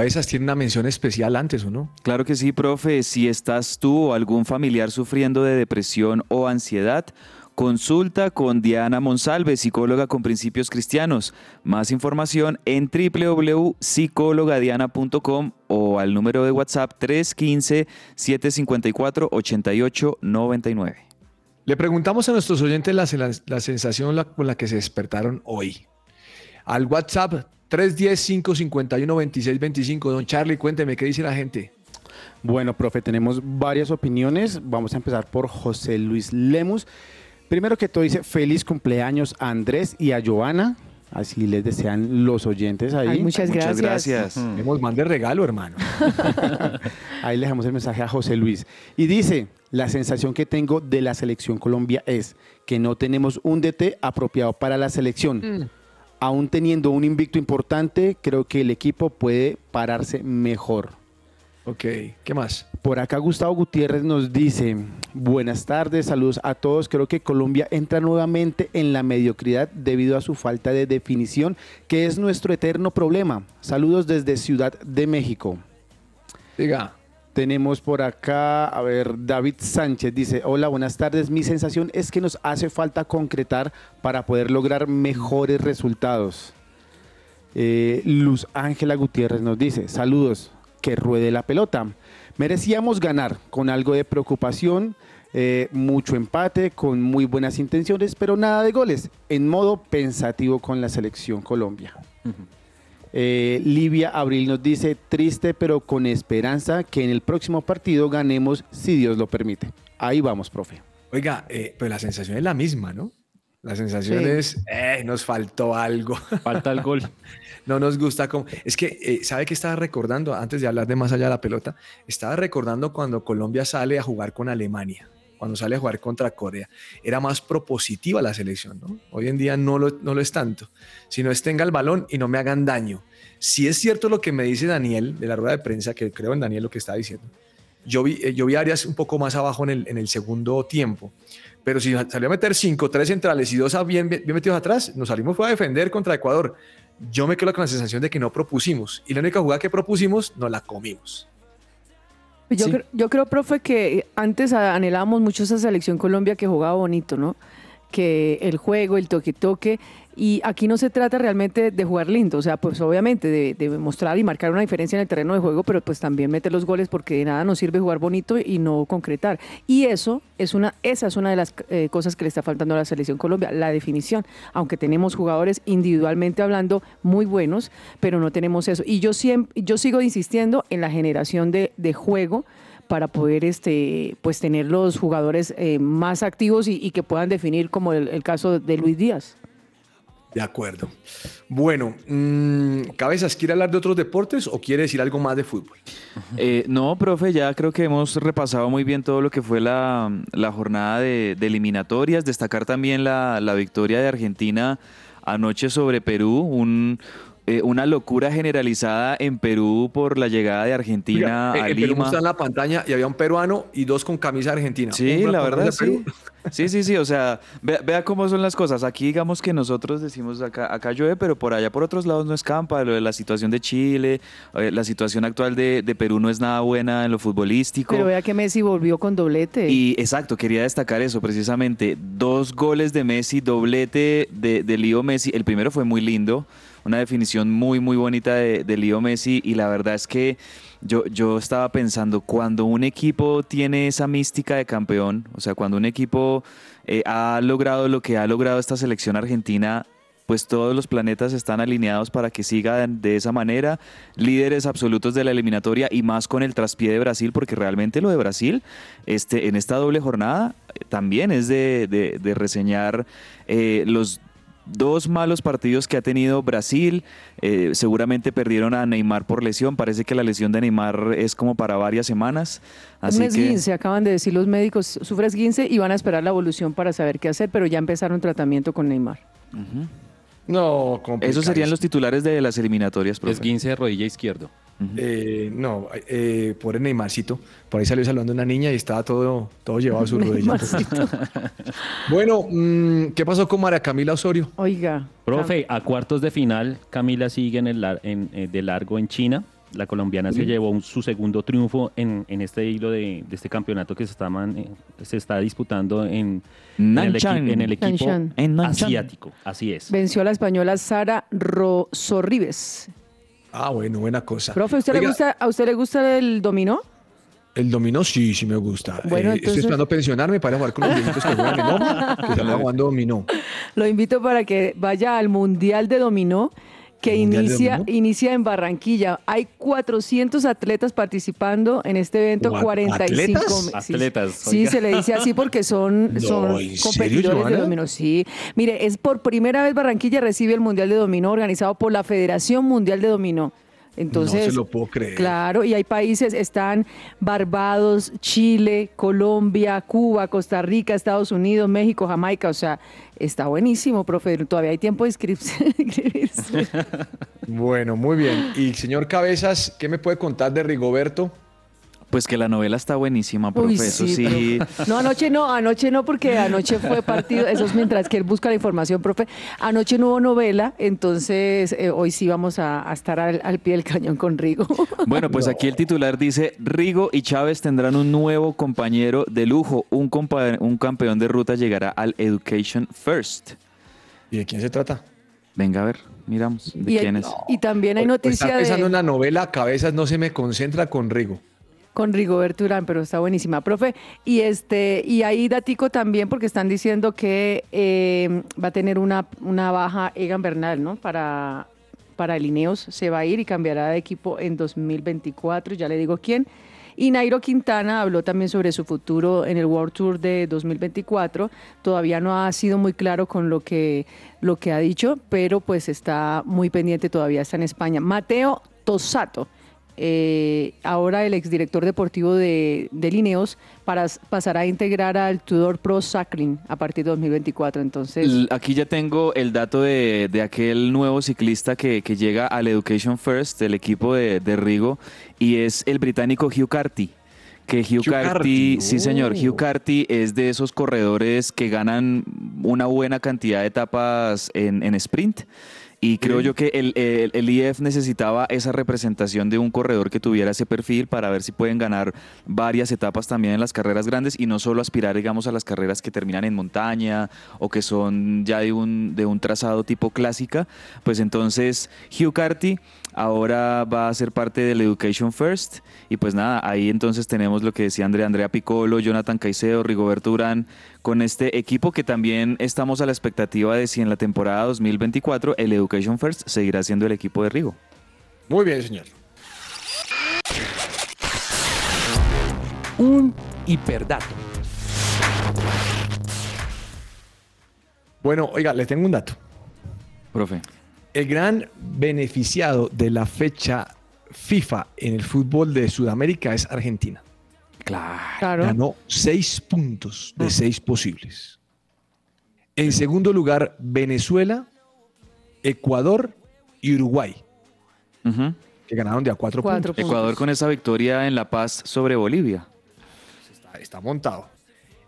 Eh, don Cabezas tiene una mención especial antes, ¿o no? Claro que sí, profe. Si estás tú o algún familiar sufriendo de depresión o ansiedad, consulta con Diana Monsalve, psicóloga con principios cristianos. Más información en www.psicologadiana.com o al número de WhatsApp 315-754-8899. Le preguntamos a nuestros oyentes la, la- la sensación la- con la que se despertaron hoy. Al WhatsApp 310-551-2625. Don Charlie, cuénteme, ¿qué dice la gente? Bueno, profe, tenemos varias opiniones. Vamos a empezar por José Luis Lemus. Primero que todo dice feliz cumpleaños a Andrés y a Joana. Así les desean los oyentes ahí. Ay, muchas Muchas gracias. gracias. Hemos mande regalo, hermano. Ahí le dejamos el mensaje a José Luis. Y dice, la sensación que tengo de la selección Colombia es que no tenemos un DT apropiado para la selección. Aún teniendo un invicto importante, creo que el equipo puede pararse mejor. Ok, ¿qué más? Por acá Gustavo Gutiérrez nos dice, buenas tardes, saludos a todos. Creo que Colombia entra nuevamente en la mediocridad debido a su falta de definición, que es nuestro eterno problema. Saludos desde Ciudad de México. Diga. Tenemos por acá, a ver, David Sánchez dice, hola, buenas tardes. Mi sensación es que nos hace falta concretar para poder lograr mejores resultados. Eh, Luz Ángela Gutiérrez nos dice, saludos, que ruede la pelota. Merecíamos ganar con algo de preocupación, eh, mucho empate, con muy buenas intenciones, pero nada de goles, en modo pensativo con la selección Colombia. Eh, Livia Abril nos dice, triste pero con esperanza que en el próximo partido ganemos si Dios lo permite. Ahí vamos, profe. Oiga, eh, pero la sensación es la misma, ¿no? La sensación Sí. es, eh, nos faltó algo. Falta el gol. No nos gusta como... Es que, eh, ¿sabe qué estaba recordando? Antes de hablar de más allá de la pelota, estaba recordando cuando Colombia sale a jugar con Alemania, cuando sale a jugar contra Corea. Era más propositiva la selección, ¿no? Hoy en día no lo, no lo es tanto. Si no es tenga el balón y no me hagan daño. Si es cierto lo que me dice Daniel de la rueda de prensa, que creo en Daniel lo que está diciendo. Yo vi, eh, yo vi a Arias un poco más abajo en el, en el segundo tiempo. Pero si salió a meter cinco, tres centrales y dos bien, bien metidos atrás, nos salimos fue a defender contra Ecuador. Yo me quedo con la sensación de que no propusimos. Y la única jugada que propusimos, no la comimos. Yo, Sí. creo, yo creo, profe, que antes anhelábamos mucho esa selección Colombia que jugaba bonito, ¿no? Que el juego, el toque-toque. Y aquí no se trata realmente de jugar lindo, o sea, pues obviamente de, mostrar y marcar una diferencia en el terreno de juego, pero pues también meter los goles porque de nada nos sirve jugar bonito y no concretar. Y eso es una, esa es una de las eh, cosas que le está faltando a la selección Colombia, la definición. Aunque tenemos jugadores individualmente hablando muy buenos, pero no tenemos eso. Y yo siempre, yo sigo insistiendo en la generación de juego para poder este pues tener los jugadores eh, más activos y, y que puedan definir como el, el caso de Luis Díaz. De acuerdo. Bueno, mm, Cabezas, ¿quiere hablar de otros deportes o quiere decir algo más de fútbol? Eh, no, profe, ya creo que hemos repasado muy bien todo lo que fue la, la jornada de, de eliminatorias. Destacar también la, la victoria de Argentina anoche sobre Perú, un, eh, una locura generalizada en Perú por la llegada de Argentina Oiga, a en Perú Lima. está en la pantalla y había un peruano y dos con camisa argentina. Sí, Uno la verdad, sí. Perú. Sí, sí, sí, o sea, vea, vea cómo son las cosas. Aquí digamos que nosotros decimos acá, acá llueve, pero por allá por otros lados no escampa. Lo de la situación de Chile, eh, la situación actual de, de Perú no es nada buena en lo futbolístico. Pero vea que Messi volvió con doblete. Y exacto, quería destacar eso precisamente. Dos goles de Messi, doblete de, de Leo Messi. El primero fue muy lindo, una definición muy, muy bonita de, de Leo Messi. Y la verdad es que yo, yo estaba pensando, cuando un equipo tiene esa mística de campeón, o sea, cuando un equipo eh, ha logrado lo que ha logrado esta selección argentina, pues todos los planetas están alineados para que siga de, esa manera, líderes absolutos de la eliminatoria y más con el traspié de Brasil, porque realmente lo de Brasil, este, en esta doble jornada, eh, también es de, de- de reseñar eh, los dos malos partidos que ha tenido Brasil. Eh, seguramente perdieron a Neymar por lesión. Parece que la lesión de Neymar es como para varias semanas. Así un que esguince, acaban de decir los médicos, sufre esguince y van a esperar la evolución para saber qué hacer, pero ya empezaron tratamiento con Neymar. Ujú. No, esos serían los titulares de las eliminatorias, profe. Esguince de rodilla izquierdo. Eh, no, eh, pobre Neymarcito. Por ahí salió saludando una niña y estaba todo, todo llevado a su rodilla. Bueno, mm, ¿qué pasó con María Camila Osorio? Oiga. Profe, a cuartos de final, Camila sigue en el lar- en- eh, de largo en China. La colombiana se llevó un- su segundo triunfo en, en este hilo de, de este campeonato que se está, man- eh, se está disputando en, en el, equi- Nanshan. en el equipo asiático. Así es. Venció a la española Sara Rosorribes. Ah, bueno, buena cosa. Profe, ¿a usted, le gusta, ¿a usted le gusta el dominó? El dominó sí, sí me gusta. Bueno, Eh, entonces- Estoy esperando pensionarme para jugar con los viejitos que juegan en que están jugando dominó. Lo invito para que vaya al Mundial de Dominó que ¿Mundial de inicia, inicia en Barranquilla. Hay 400 atletas participando en este evento, ¿What? 45 ¿Atletas? sí, Atletas, Sí, se le dice así porque son, No, son ¿en serio, competidores de dominó. Sí, mire, es por primera vez Barranquilla recibe el Mundial de Dominó organizado por la Federación Mundial de Dominó. Entonces, no se lo puedo creer. Claro, y hay países, están Barbados, Chile, Colombia, Cuba, Costa Rica, Estados Unidos, México, Jamaica, o sea, está buenísimo, profe, todavía hay tiempo de inscribirse. Bueno, muy bien. Y señor Cabezas, ¿qué me puede contar de Rigoberto? Pues que la novela está buenísima, profe. Uy, Eso sí, pero- No, anoche no, anoche no, porque anoche fue partido, eso es mientras que él busca la información, profe. Anoche no hubo novela, entonces eh, hoy sí vamos a, a estar al, al pie del cañón con Rigo. Bueno, pues aquí el titular dice, Rigo y Chávez tendrán un nuevo compañero de lujo. Un, compa- un campeón de ruta llegará al Education First. ¿Y de quién se trata? Venga a ver, miramos. ¿De y, quién es? y también hay Pues noticia está pensando en de, la novela Cabezas no se me concentra con Rigo. Con Rigoberto Urán, pero está buenísima, profe. Y este y ahí datico también porque están diciendo que eh, va a tener una, una baja Egan Bernal, ¿no? Para, para el se va a ir y cambiará de equipo en 2024, ya le digo quién. Y Nairo Quintana habló también sobre su futuro en el World Tour de 2024. Todavía no ha sido muy claro con lo que, lo que ha dicho, pero pues está muy pendiente, todavía está en España. Mateo Tosato, eh, ahora el exdirector deportivo de, de Lineos, para, pasará a integrar al Tudor Pro Cycling a partir de 2024. Entonces, Aquí ya tengo el dato de, de aquel nuevo ciclista que, que llega al Education First, el equipo de, de Rigo, y es el británico Hugh Carty. Que Hugh, Hugh Carty, Carty, sí señor, oh. Hugh Carty es de esos corredores que ganan una buena cantidad de etapas en, en sprint. Y creo yo que el, el, el IF necesitaba esa representación de un corredor que tuviera ese perfil para ver si pueden ganar varias etapas también en las carreras grandes y no solo aspirar, digamos, a las carreras que terminan en montaña o que son ya de un, de un trazado tipo clásica. Pues entonces Hugh Carty ahora va a ser parte del Education First y pues nada, ahí entonces tenemos lo que decía Andrea, Andrea Piccolo, Jonathan Caicedo, Rigoberto Urán con este equipo que también estamos a la expectativa de si en la temporada 2024 el Education First seguirá siendo el equipo de Rigo. Muy bien, señor. Un hiperdato. Bueno, oiga, le tengo un dato. Profe. El gran beneficiado de la fecha FIFA en el fútbol de Sudamérica es Argentina. Claro. Claro. Ganó seis puntos de seis posibles. En segundo lugar, Venezuela, Ecuador y Uruguay, que ganaron de a cuatro, Cuatro puntos. Ecuador con esa victoria en La Paz sobre Bolivia. Está, está montado.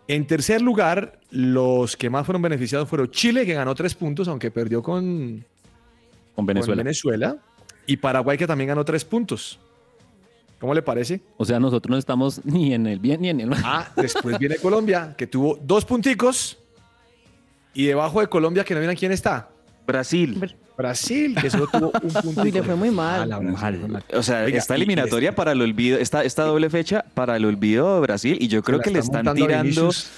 En tercer lugar, los que más fueron beneficiados fueron Chile, que ganó tres puntos, aunque perdió con, Con con Venezuela. Venezuela, y Paraguay, que también ganó tres puntos. ¿Cómo le parece? O sea, nosotros no estamos ni en el bien ni en el mal. Ah, después viene Colombia, que tuvo dos punticos. Y debajo de Colombia, que no miran quién está. Brasil. Brasil, que solo tuvo un puntico. Uy, le fue muy mal. Mala, Brasil, fue mal. O sea, Oiga, esta y- eliminatoria para el olvido, esta, esta doble fecha para el olvido de Brasil, y yo creo que le está están tirando Vinicius.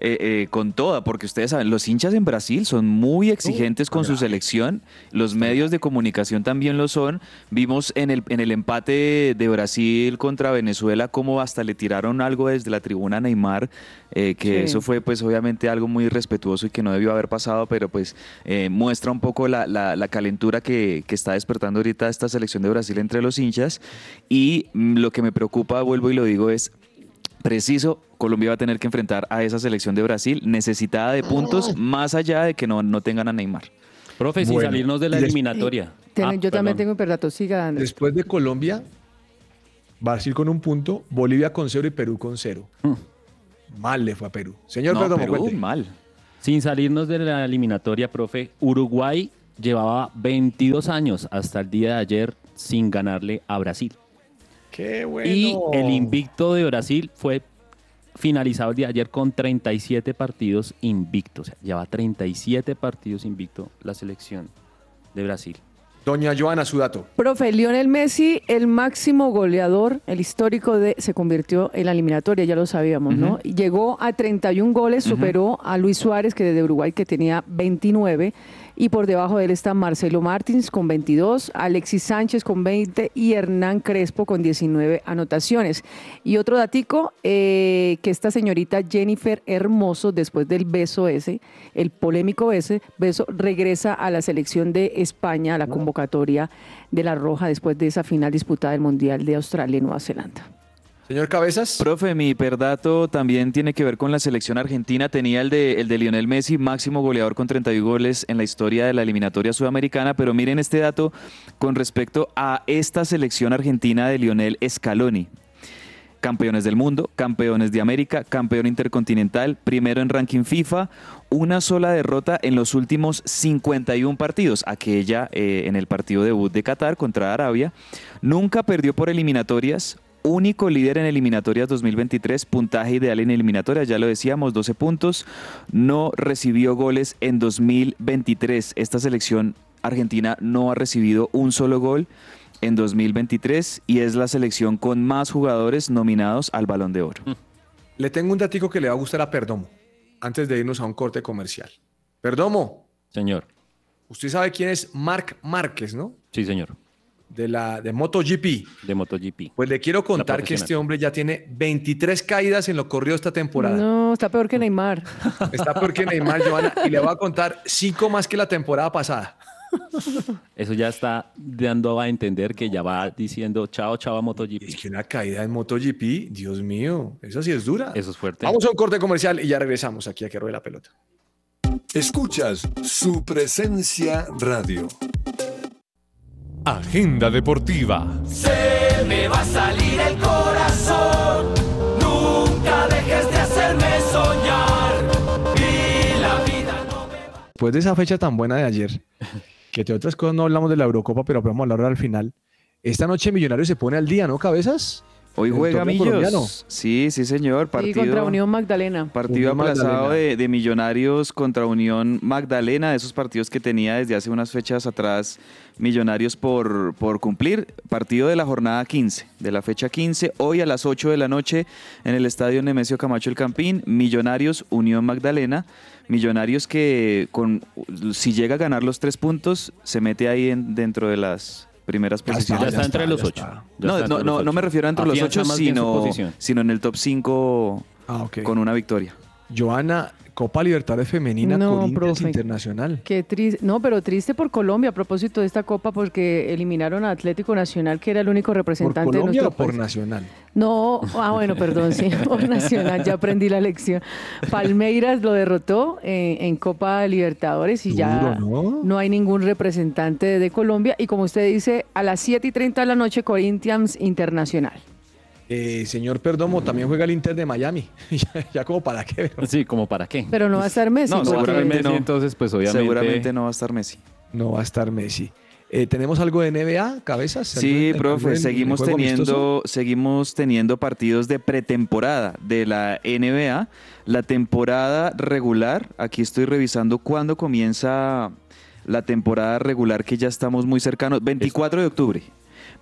Eh, eh, con toda, porque ustedes saben, los hinchas en Brasil son muy exigentes con su selección, los medios de comunicación también lo son. Vimos en el, en el empate de Brasil contra Venezuela cómo hasta le tiraron algo desde la tribuna a Neymar, eh, que Sí. eso fue pues obviamente algo muy irrespetuoso y que no debió haber pasado, pero pues eh, muestra un poco la, la- la calentura que, que está despertando ahorita esta selección de Brasil entre los hinchas. Y mm, lo que me preocupa, vuelvo y lo digo, es preciso, Colombia va a tener que enfrentar a esa selección de Brasil necesitada de puntos, más allá de que no, no tengan a Neymar. Profe, sin Bueno, salirnos de la eliminatoria. Ten- Ah, yo también tengo perdato. Siga dando. Después de Colombia, Brasil con un punto, Bolivia con cero y Perú con cero. Mal le fue a Perú. Señor No, Perú, mal. Sin salirnos de la eliminatoria, profe, Uruguay llevaba 22 años hasta el día de ayer sin ganarle a Brasil. Qué bueno. Y el invicto de Brasil fue finalizado el día de ayer con 37 partidos invictos. O sea, lleva 37 partidos invicto la selección de Brasil. Doña Joana, su dato. Profe, Lionel Messi, el máximo goleador, el histórico de, se convirtió en la eliminatoria, ya lo sabíamos, ¿no? Llegó a 31 goles, superó a Luis Suárez, que desde Uruguay, que tenía 29, y por debajo de él está Marcelo Martins con 22, Alexis Sánchez con 20 y Hernán Crespo con 19 anotaciones. Y otro datico, eh, que esta señorita Jennifer Hermoso, después del beso ese, el polémico ese, beso, regresa a la selección de España, a la convocatoria de la Roja, después de esa final disputada del Mundial de Australia y Nueva Zelanda. Señor Cabezas. Profe, mi perdato también tiene que ver con la selección argentina. Tenía el de, el de Lionel Messi, máximo goleador con 31 goles en la historia de la eliminatoria sudamericana. Pero miren este dato con respecto a esta selección argentina de Lionel Scaloni. Campeones del mundo, campeones de América, campeón intercontinental, primero en ranking FIFA, una sola derrota en los últimos 51 partidos, aquella eh, en el partido debut de Qatar contra Arabia. Nunca perdió por eliminatorias, único líder en eliminatorias 2023, puntaje ideal en eliminatorias, ya lo decíamos, 12 puntos. No recibió goles en 2023. Esta selección argentina no ha recibido un solo gol en 2023 y es la selección con más jugadores nominados al Balón de Oro. Le tengo un datico que le va a gustar a Perdomo, antes de irnos a un corte comercial. Perdomo, Señor. usted sabe quién es Marc Márquez, ¿no? Sí, señor. De la de MotoGP. De MotoGP. Pues le quiero contar que este hombre ya tiene 23 caídas en lo corrido esta temporada. No, está peor que Neymar. Está peor que Neymar, Joana, y le voy a contar cinco más que la temporada pasada. Eso ya está dando a entender que ya va diciendo chao, chao a Es MotoGP. que una caída en MotoGP, Dios mío, esa sí es dura. Eso es fuerte. Vamos a un corte comercial y ya regresamos aquí a que ruede la pelota. Escuchas su presencia radio. Agenda deportiva. Se me va a salir el corazón. Nunca dejes de hacerme soñar. Y la vida no me va. Después de esa fecha tan buena de ayer, que entre otras cosas no hablamos de la Eurocopa, pero vamos a hablar ahora al final. Esta noche Millonarios se pone al día, ¿no, cabezas? Hoy juega colombiano. Millos. Sí, sí, señor. Y Partido, contra Unión Magdalena. partido Unión Magdalena. de, de Millonarios contra Unión Magdalena, de esos partidos que tenía desde hace unas fechas atrás Millonarios por, por cumplir. Partido de la jornada 15, de la fecha 15, hoy a las 8 de la noche en el estadio Nemesio Camacho El Campín, Millonarios Unión Magdalena. Millonarios que con si llega a ganar los tres puntos, se mete ahí en- dentro de las primeras Ya posiciones. Ya está entre los ya ocho. No, no, no, los no me refiero a entre los ocho, sino, sino en el top 5 Ah, con una victoria. Joana, Copa Libertadores Femenina No, Corinthians profe. Internacional. Qué triste. No, pero triste por Colombia a propósito de esta copa porque eliminaron a Atlético Nacional, que era el único ¿Por representante de Colombia nuestro o por. Nacional? No, ah, bueno, perdón, sí, por Nacional, ya aprendí la lección. Palmeiras lo derrotó eh, en Copa Libertadores y ya Duro, ¿no? hay ningún representante de Colombia. Y como usted dice, a las 7 y 30 de la noche, Corinthians Internacional. Eh, señor Perdomo, también juega el Inter de Miami. ya, ya como para qué. pero Sí, como para qué. Pero no va a estar Messi. No, seguramente no. entonces, pues obviamente. Seguramente no va a estar Messi. No va a estar Messi. Eh, ¿Tenemos algo de NBA, cabezas? Sí, ¿Algún- profe, seguimos teniendo, amistoso? seguimos teniendo partidos de pretemporada de la NBA. La temporada regular, aquí estoy revisando cuándo comienza la temporada regular, que ya estamos muy cercanos, 24 de octubre.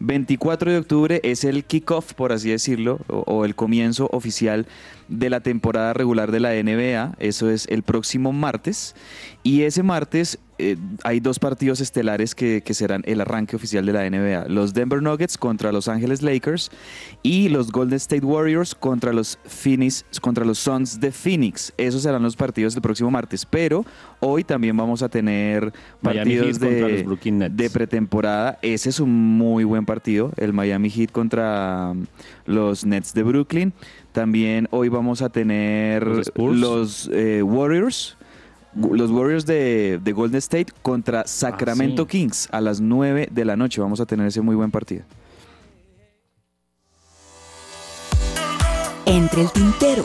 24 de octubre es el kickoff, por así decirlo, o, o el comienzo oficial de la temporada regular de la NBA. Eso es el próximo martes. Y ese martes eh, hay dos partidos estelares que, que serán el arranque oficial de la NBA. Los Denver Nuggets contra Los Ángeles Lakers y los Golden State Warriors contra los Phoenix, contra los Suns de Phoenix. Esos serán los partidos del próximo martes. Pero hoy también vamos a tener partidos de, pretemporada. Ese es un muy buen partido, el Miami Heat contra um, los Nets de Brooklyn. También hoy vamos a tener los, eh, Warriors. Los Warriors de, de Golden State contra Sacramento sí. Kings a las 9 de la noche. Vamos a tener ese muy buen partido. Entre el tintero.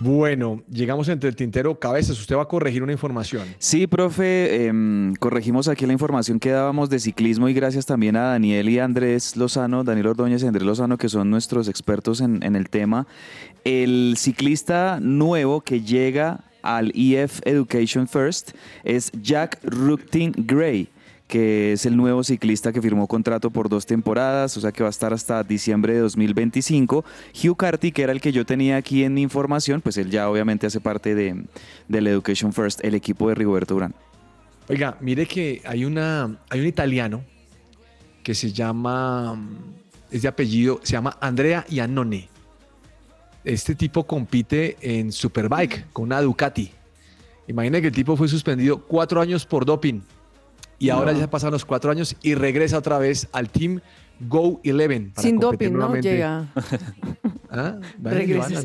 Bueno, llegamos entre el tintero. Cabezas, usted va a corregir una información. Sí, profe, em, corregimos aquí la información que dábamos de ciclismo y gracias también a Daniel y Andrés Lozano, Daniel Ordóñez y Andrés Lozano, que son nuestros expertos en, el tema. El ciclista nuevo que llega al EF Education First es Jack Ructin Gray que es el nuevo ciclista que firmó contrato por dos temporadas, o sea que va a estar hasta diciembre de 2025. Hugh Carty, que era el que yo tenía aquí en mi información, pues él ya obviamente hace parte de, del Education First, el equipo de Rigoberto Urán. Oiga, mire que hay, una, hay un italiano que se llama, es de apellido, se llama Andrea Iannone. Este tipo compite en Superbike con una Ducati. Imagine que el tipo fue suspendido cuatro años por doping y ahora ya se pasan los cuatro años y regresa otra vez al Team Go 11. para Sin doping, ¿no? nuevamente. Llega. ¿Ah? Regresa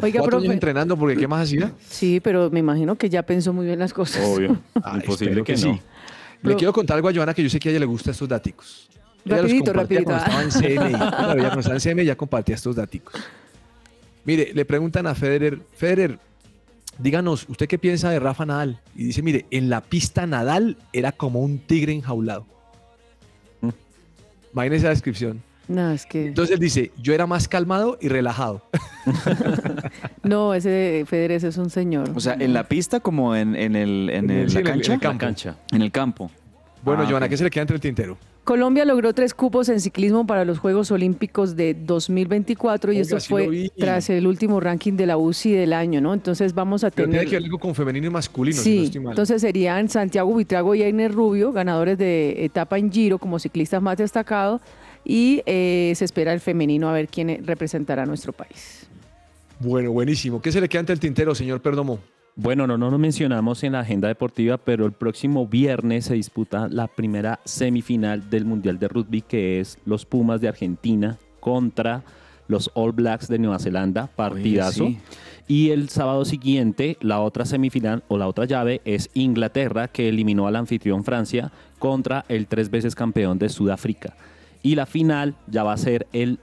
Oiga, cuatro años profe. entrenando porque ¿qué más hacía? Sí, pero me imagino que ya pensó muy bien las cosas. Obvio. Ah, Imposible que, que no. sí. Le quiero contar algo a Joana que yo sé que a ella le gustan estos daticos. Ella Rapidito, rapidito. Cuando estaba en CMI. Claro, ella cuando estaba en CMI ya compartía estos daticos. Mire, le preguntan a Federer, Federer, díganos, ¿usted qué piensa de Rafa Nadal? Y dice, mire, en la pista Nadal era como un tigre enjaulado. Mm. Imagínese esa descripción. No, es que. Entonces él dice, yo era más calmado y relajado. No, ese Federer ese es un señor. O sea, en la pista como en, en el, en el- Sí, la en el- en cancha. el campo. La cancha. En el campo. Bueno, Ah, Joana, ok. ¿qué se le queda entre el tintero? Colombia logró tres cupos en ciclismo para los Juegos Olímpicos de 2024 y Oiga, esto sí fue tras el último ranking de la UCI del año, ¿no? Entonces vamos a Pero tener... tiene que ver algo con femenino y masculino, si no Sí, estoy mal. entonces serían Santiago Buitrago y Ainer Rubio, ganadores de etapa en Giro como ciclistas más destacados, y eh, se espera el femenino a ver quién representará a nuestro país. Bueno, buenísimo. ¿Qué se le queda entre el tintero, señor Perdomo? Bueno, no, no lo mencionamos en la agenda deportiva, pero el próximo viernes se disputa la primera semifinal del Mundial de Rugby, que es los Pumas de Argentina contra los All Blacks de Nueva Zelanda, partidazo. sí. Y el sábado siguiente, la otra semifinal o la otra llave es Inglaterra, que eliminó al anfitrión Francia contra el tres veces campeón de Sudáfrica. Y la final ya va a ser el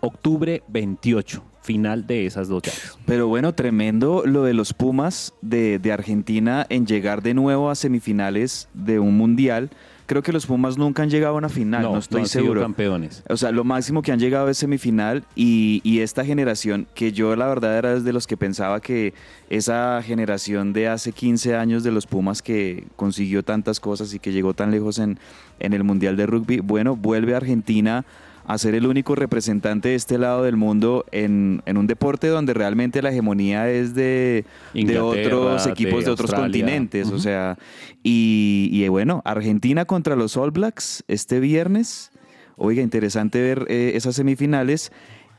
octubre 28, final de esas dos llaves. Pero bueno, tremendo lo de los Pumas de, de Argentina en llegar de nuevo a semifinales de un mundial. Creo que los Pumas nunca han llegado a una final, no, estoy han sido seguro. campeones. O sea, lo máximo que han llegado es semifinal y, y esta generación, que yo la verdad era de los que pensaba que esa generación de hace 15 años de los Pumas que consiguió tantas cosas y que llegó tan lejos en, en el Mundial de Rugby, bueno, vuelve a Argentina a ser el único representante de este lado del mundo en, en un deporte donde realmente la hegemonía es de, de otros equipos de, de otros continentes. O sea, y, y bueno, Argentina contra los All Blacks este viernes. Oiga, interesante ver eh, esas semifinales.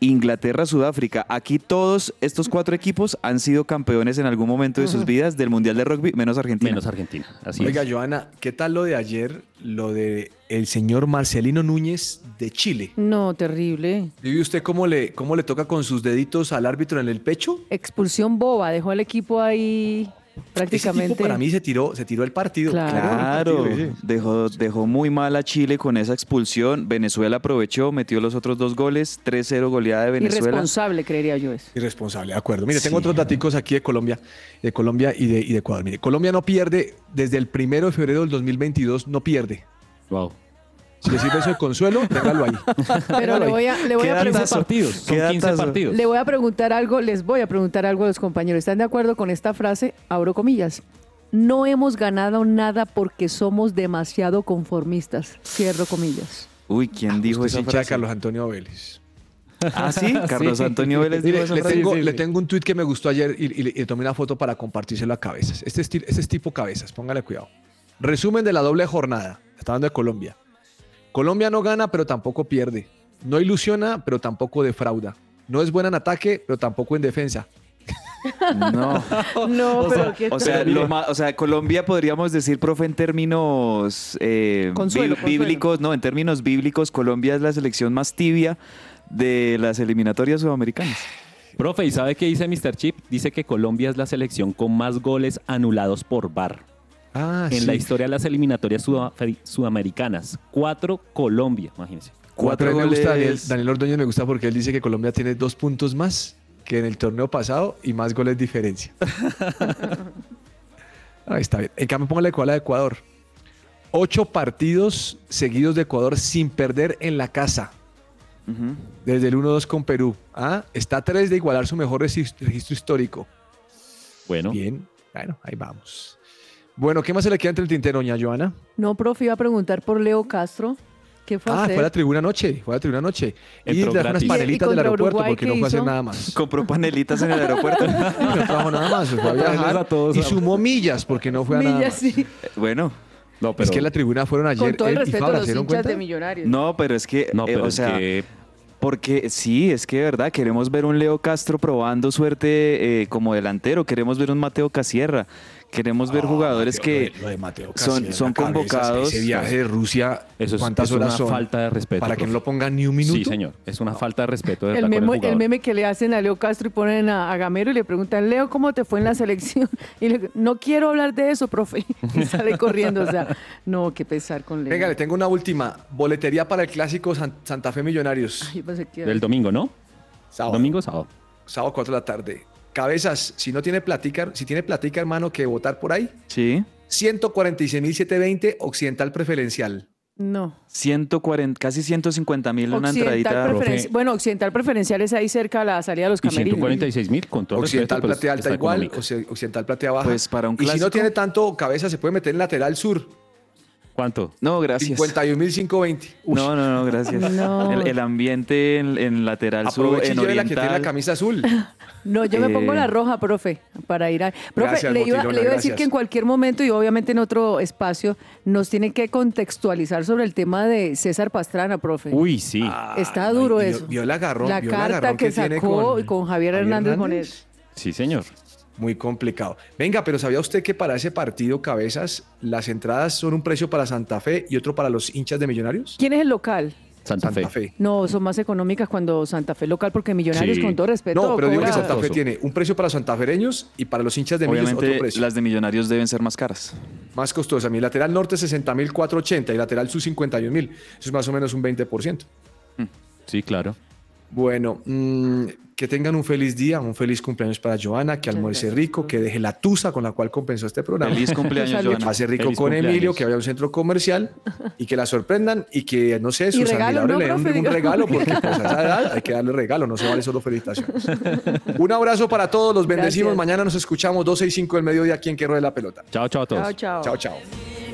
Inglaterra, Sudáfrica. Aquí todos estos cuatro equipos han sido campeones en algún momento de sus vidas del Mundial de Rugby, menos Argentina. Menos Argentina. Así Oiga, es. Joana, ¿qué tal lo de ayer? Lo de el señor Marcelino Núñez de Chile. No, terrible. ¿Vive usted cómo le, cómo le toca con sus deditos al árbitro en el pecho? Expulsión boba, dejó al equipo ahí Ese prácticamente. tipo para mí se tiró, se tiró el partido. Claro. Dejó, dejó muy mal a Chile con esa expulsión. Venezuela aprovechó, metió los otros dos goles, 3-0 goleada de Venezuela. Irresponsable, creería yo eso. Irresponsable, de acuerdo. Mire, tengo otros daticos aquí de Colombia, de Colombia y de, y de Ecuador. Mire, Colombia no pierde desde el primero de febrero del 2022, no pierde. Wow. Si le sirve eso de consuelo, déjalo ahí. Pero le voy a, le voy ¿Qué a datazo? 15 preguntar. partidos. Son Qué 15 datazo. partidos. Le voy a preguntar algo, les voy a preguntar algo a los compañeros. ¿Están de acuerdo con esta frase? Abro comillas. No hemos ganado nada porque somos demasiado conformistas. Cierro comillas. Uy, ¿quién dijo Usted es esa hincha de frase? Carlos Antonio Vélez. Ah, sí, Carlos Sí. Antonio Vélez dijo Mire, esa le frase. tengo, sí, le sí. tengo un tuit que me gustó ayer y, y- y le tomé una foto para compartírselo a cabezas. Este, esti- este es tipo cabezas, póngale cuidado. Resumen de la doble jornada. Está hablando de Colombia. Colombia no gana, pero tampoco pierde. No ilusiona, pero tampoco defrauda. No es buena en ataque, pero tampoco en defensa. No. No, O pero sea, qué O sea, lo ma- o sea, Colombia podríamos decir, profe, en términos eh, Consuelo, bí- consuelo. bíblicos, no, en términos bíblicos, Colombia es la selección más tibia de las eliminatorias sudamericanas. Profe, ¿y sabe qué dice Mr. Chip? Dice que Colombia es la selección con más goles anulados por VAR. Ah, en la historia de las eliminatorias sudamericanas. Cuatro Colombia, imagínense. Cuatro me gusta Daniel, goles. Daniel Ordóñez me gusta porque él dice que Colombia tiene dos puntos más que en el torneo pasado y más goles diferencia. Ahí está bien. En cambio, póngale cuál a Ecuador. Ocho partidos seguidos de Ecuador sin perder en la casa. Desde el 1-2 con Perú. Ah, Está a tres de igualar su mejor regis- registro histórico. Bueno, Bien. Bueno, ahí vamos. Bueno, ¿qué más se le queda entre el tintero, doña Joana? No, profe, iba a preguntar por Leo Castro. ¿Qué fue a Ah, hacer? fue a la tribuna anoche. Fue a la tribuna anoche. Y trajo unas panelitas ¿Y del aeropuerto Uruguay porque no fue a hacer nada más. Compró panelitas en el aeropuerto. No trabajo nada más, se fue a viajar a todos y a- sumó millas porque no fue a nada Millas, más. sí. bueno, no, pero, Es que la tribuna fueron ayer. Con todo el y respeto a Fabra, los ¿se dieron hinchas cuenta? de millonarios. no, pero es que, no, eh, pero o es sea, que porque sí, es que de verdad queremos ver un Leo Castro probando suerte eh, como delantero, queremos ver un Mateo Casierra, queremos ver Ah, jugadores lo que de- lo de Mateo son- son convocados. Ese viaje de Rusia, eso es, ¿cuántas es horas una son? falta de respeto. Para que no lo pongan ni un minuto. Sí, señor. Es una falta de respeto de El el meme que le hacen a Leo Castro y ponen a, a Gamero y le preguntan, Leo, ¿cómo te fue en la selección? Y le no quiero hablar de eso, profe. Y sale corriendo. O sea, no, qué pesar con Leo. Venga, le tengo una última. Boletería para el clásico San- Santa Fe Millonarios. Ay, Del domingo, ¿no? Sábado. Domingo, sábado. Sábado 4 de la tarde. Cabezas, si no tiene platica, si tiene platica, hermano, que votar por ahí. sí, 146.720 Occidental Preferencial. No. 140, casi 150 mil una entradita. preferencia- Bueno, Occidental Preferencial es ahí cerca a la salida de los Y camerinos. 146 mil, con todo Occidental respeto. pues, platea alta igual, económica. Occidental platea baja. Pues para un Y si no clásico. tiene tanto cabeza, se puede meter en lateral sur. ¿Cuánto? No, gracias. 51.520. Uy, No, no, no, gracias. No. El, el ambiente en, en lateral sur, Aproveche y en lleve la que tiene la oriental. camisa azul. No, yo me pongo Eh, la roja, profe, para ir a... Profe, Gracias, le iba, le iba a decir gracias. que en cualquier momento y obviamente en otro espacio nos tienen que contextualizar sobre el tema de César Pastrana, profe. Uy, sí. Está no, duro eso. vio el agarrón, la vio el carta agarrón que, que tiene sacó con con, Javier, Javier Hernández, Hernández. Bonet. Sí, señor. Muy complicado. Venga, pero ¿sabía usted que para ese partido, cabezas, las entradas son un precio para Santa Fe y otro para los hinchas de Millonarios? ¿Quién es el local? Santa, Santa Fe. Fe. No, son más económicas cuando Santa Fe local, porque Millonarios, Sí. con todo respeto, No, pero digo que Santa Fe tiene un precio para santafereños y para los hinchas de Millos otro Obviamente precio. las de millonarios deben ser más caras. Más costosa. Mi lateral norte 60.480 y lateral sur 51.000. Eso es más o menos un 20%. Sí, claro. Bueno, mm, que tengan un feliz día, un feliz cumpleaños para Joana, que almuerce rico, que deje la tusa con la cual compensó este programa. Feliz cumpleaños, Joana. pase rico Feliz con cumpleaños. Emilio, que vaya a un centro comercial y que la sorprendan y que, no sé, sus regalo, admiradores ¿no, le den un, profe? un regalo, porque pues, a esa edad hay que darle regalo, no se vale solo felicitaciones. un abrazo para todos, los bendecimos. Gracias. Mañana nos escuchamos 12 y 5 del mediodía aquí en Que Ruede la Pelota. Chao, chao a todos. Chao, chao. Chao, chao.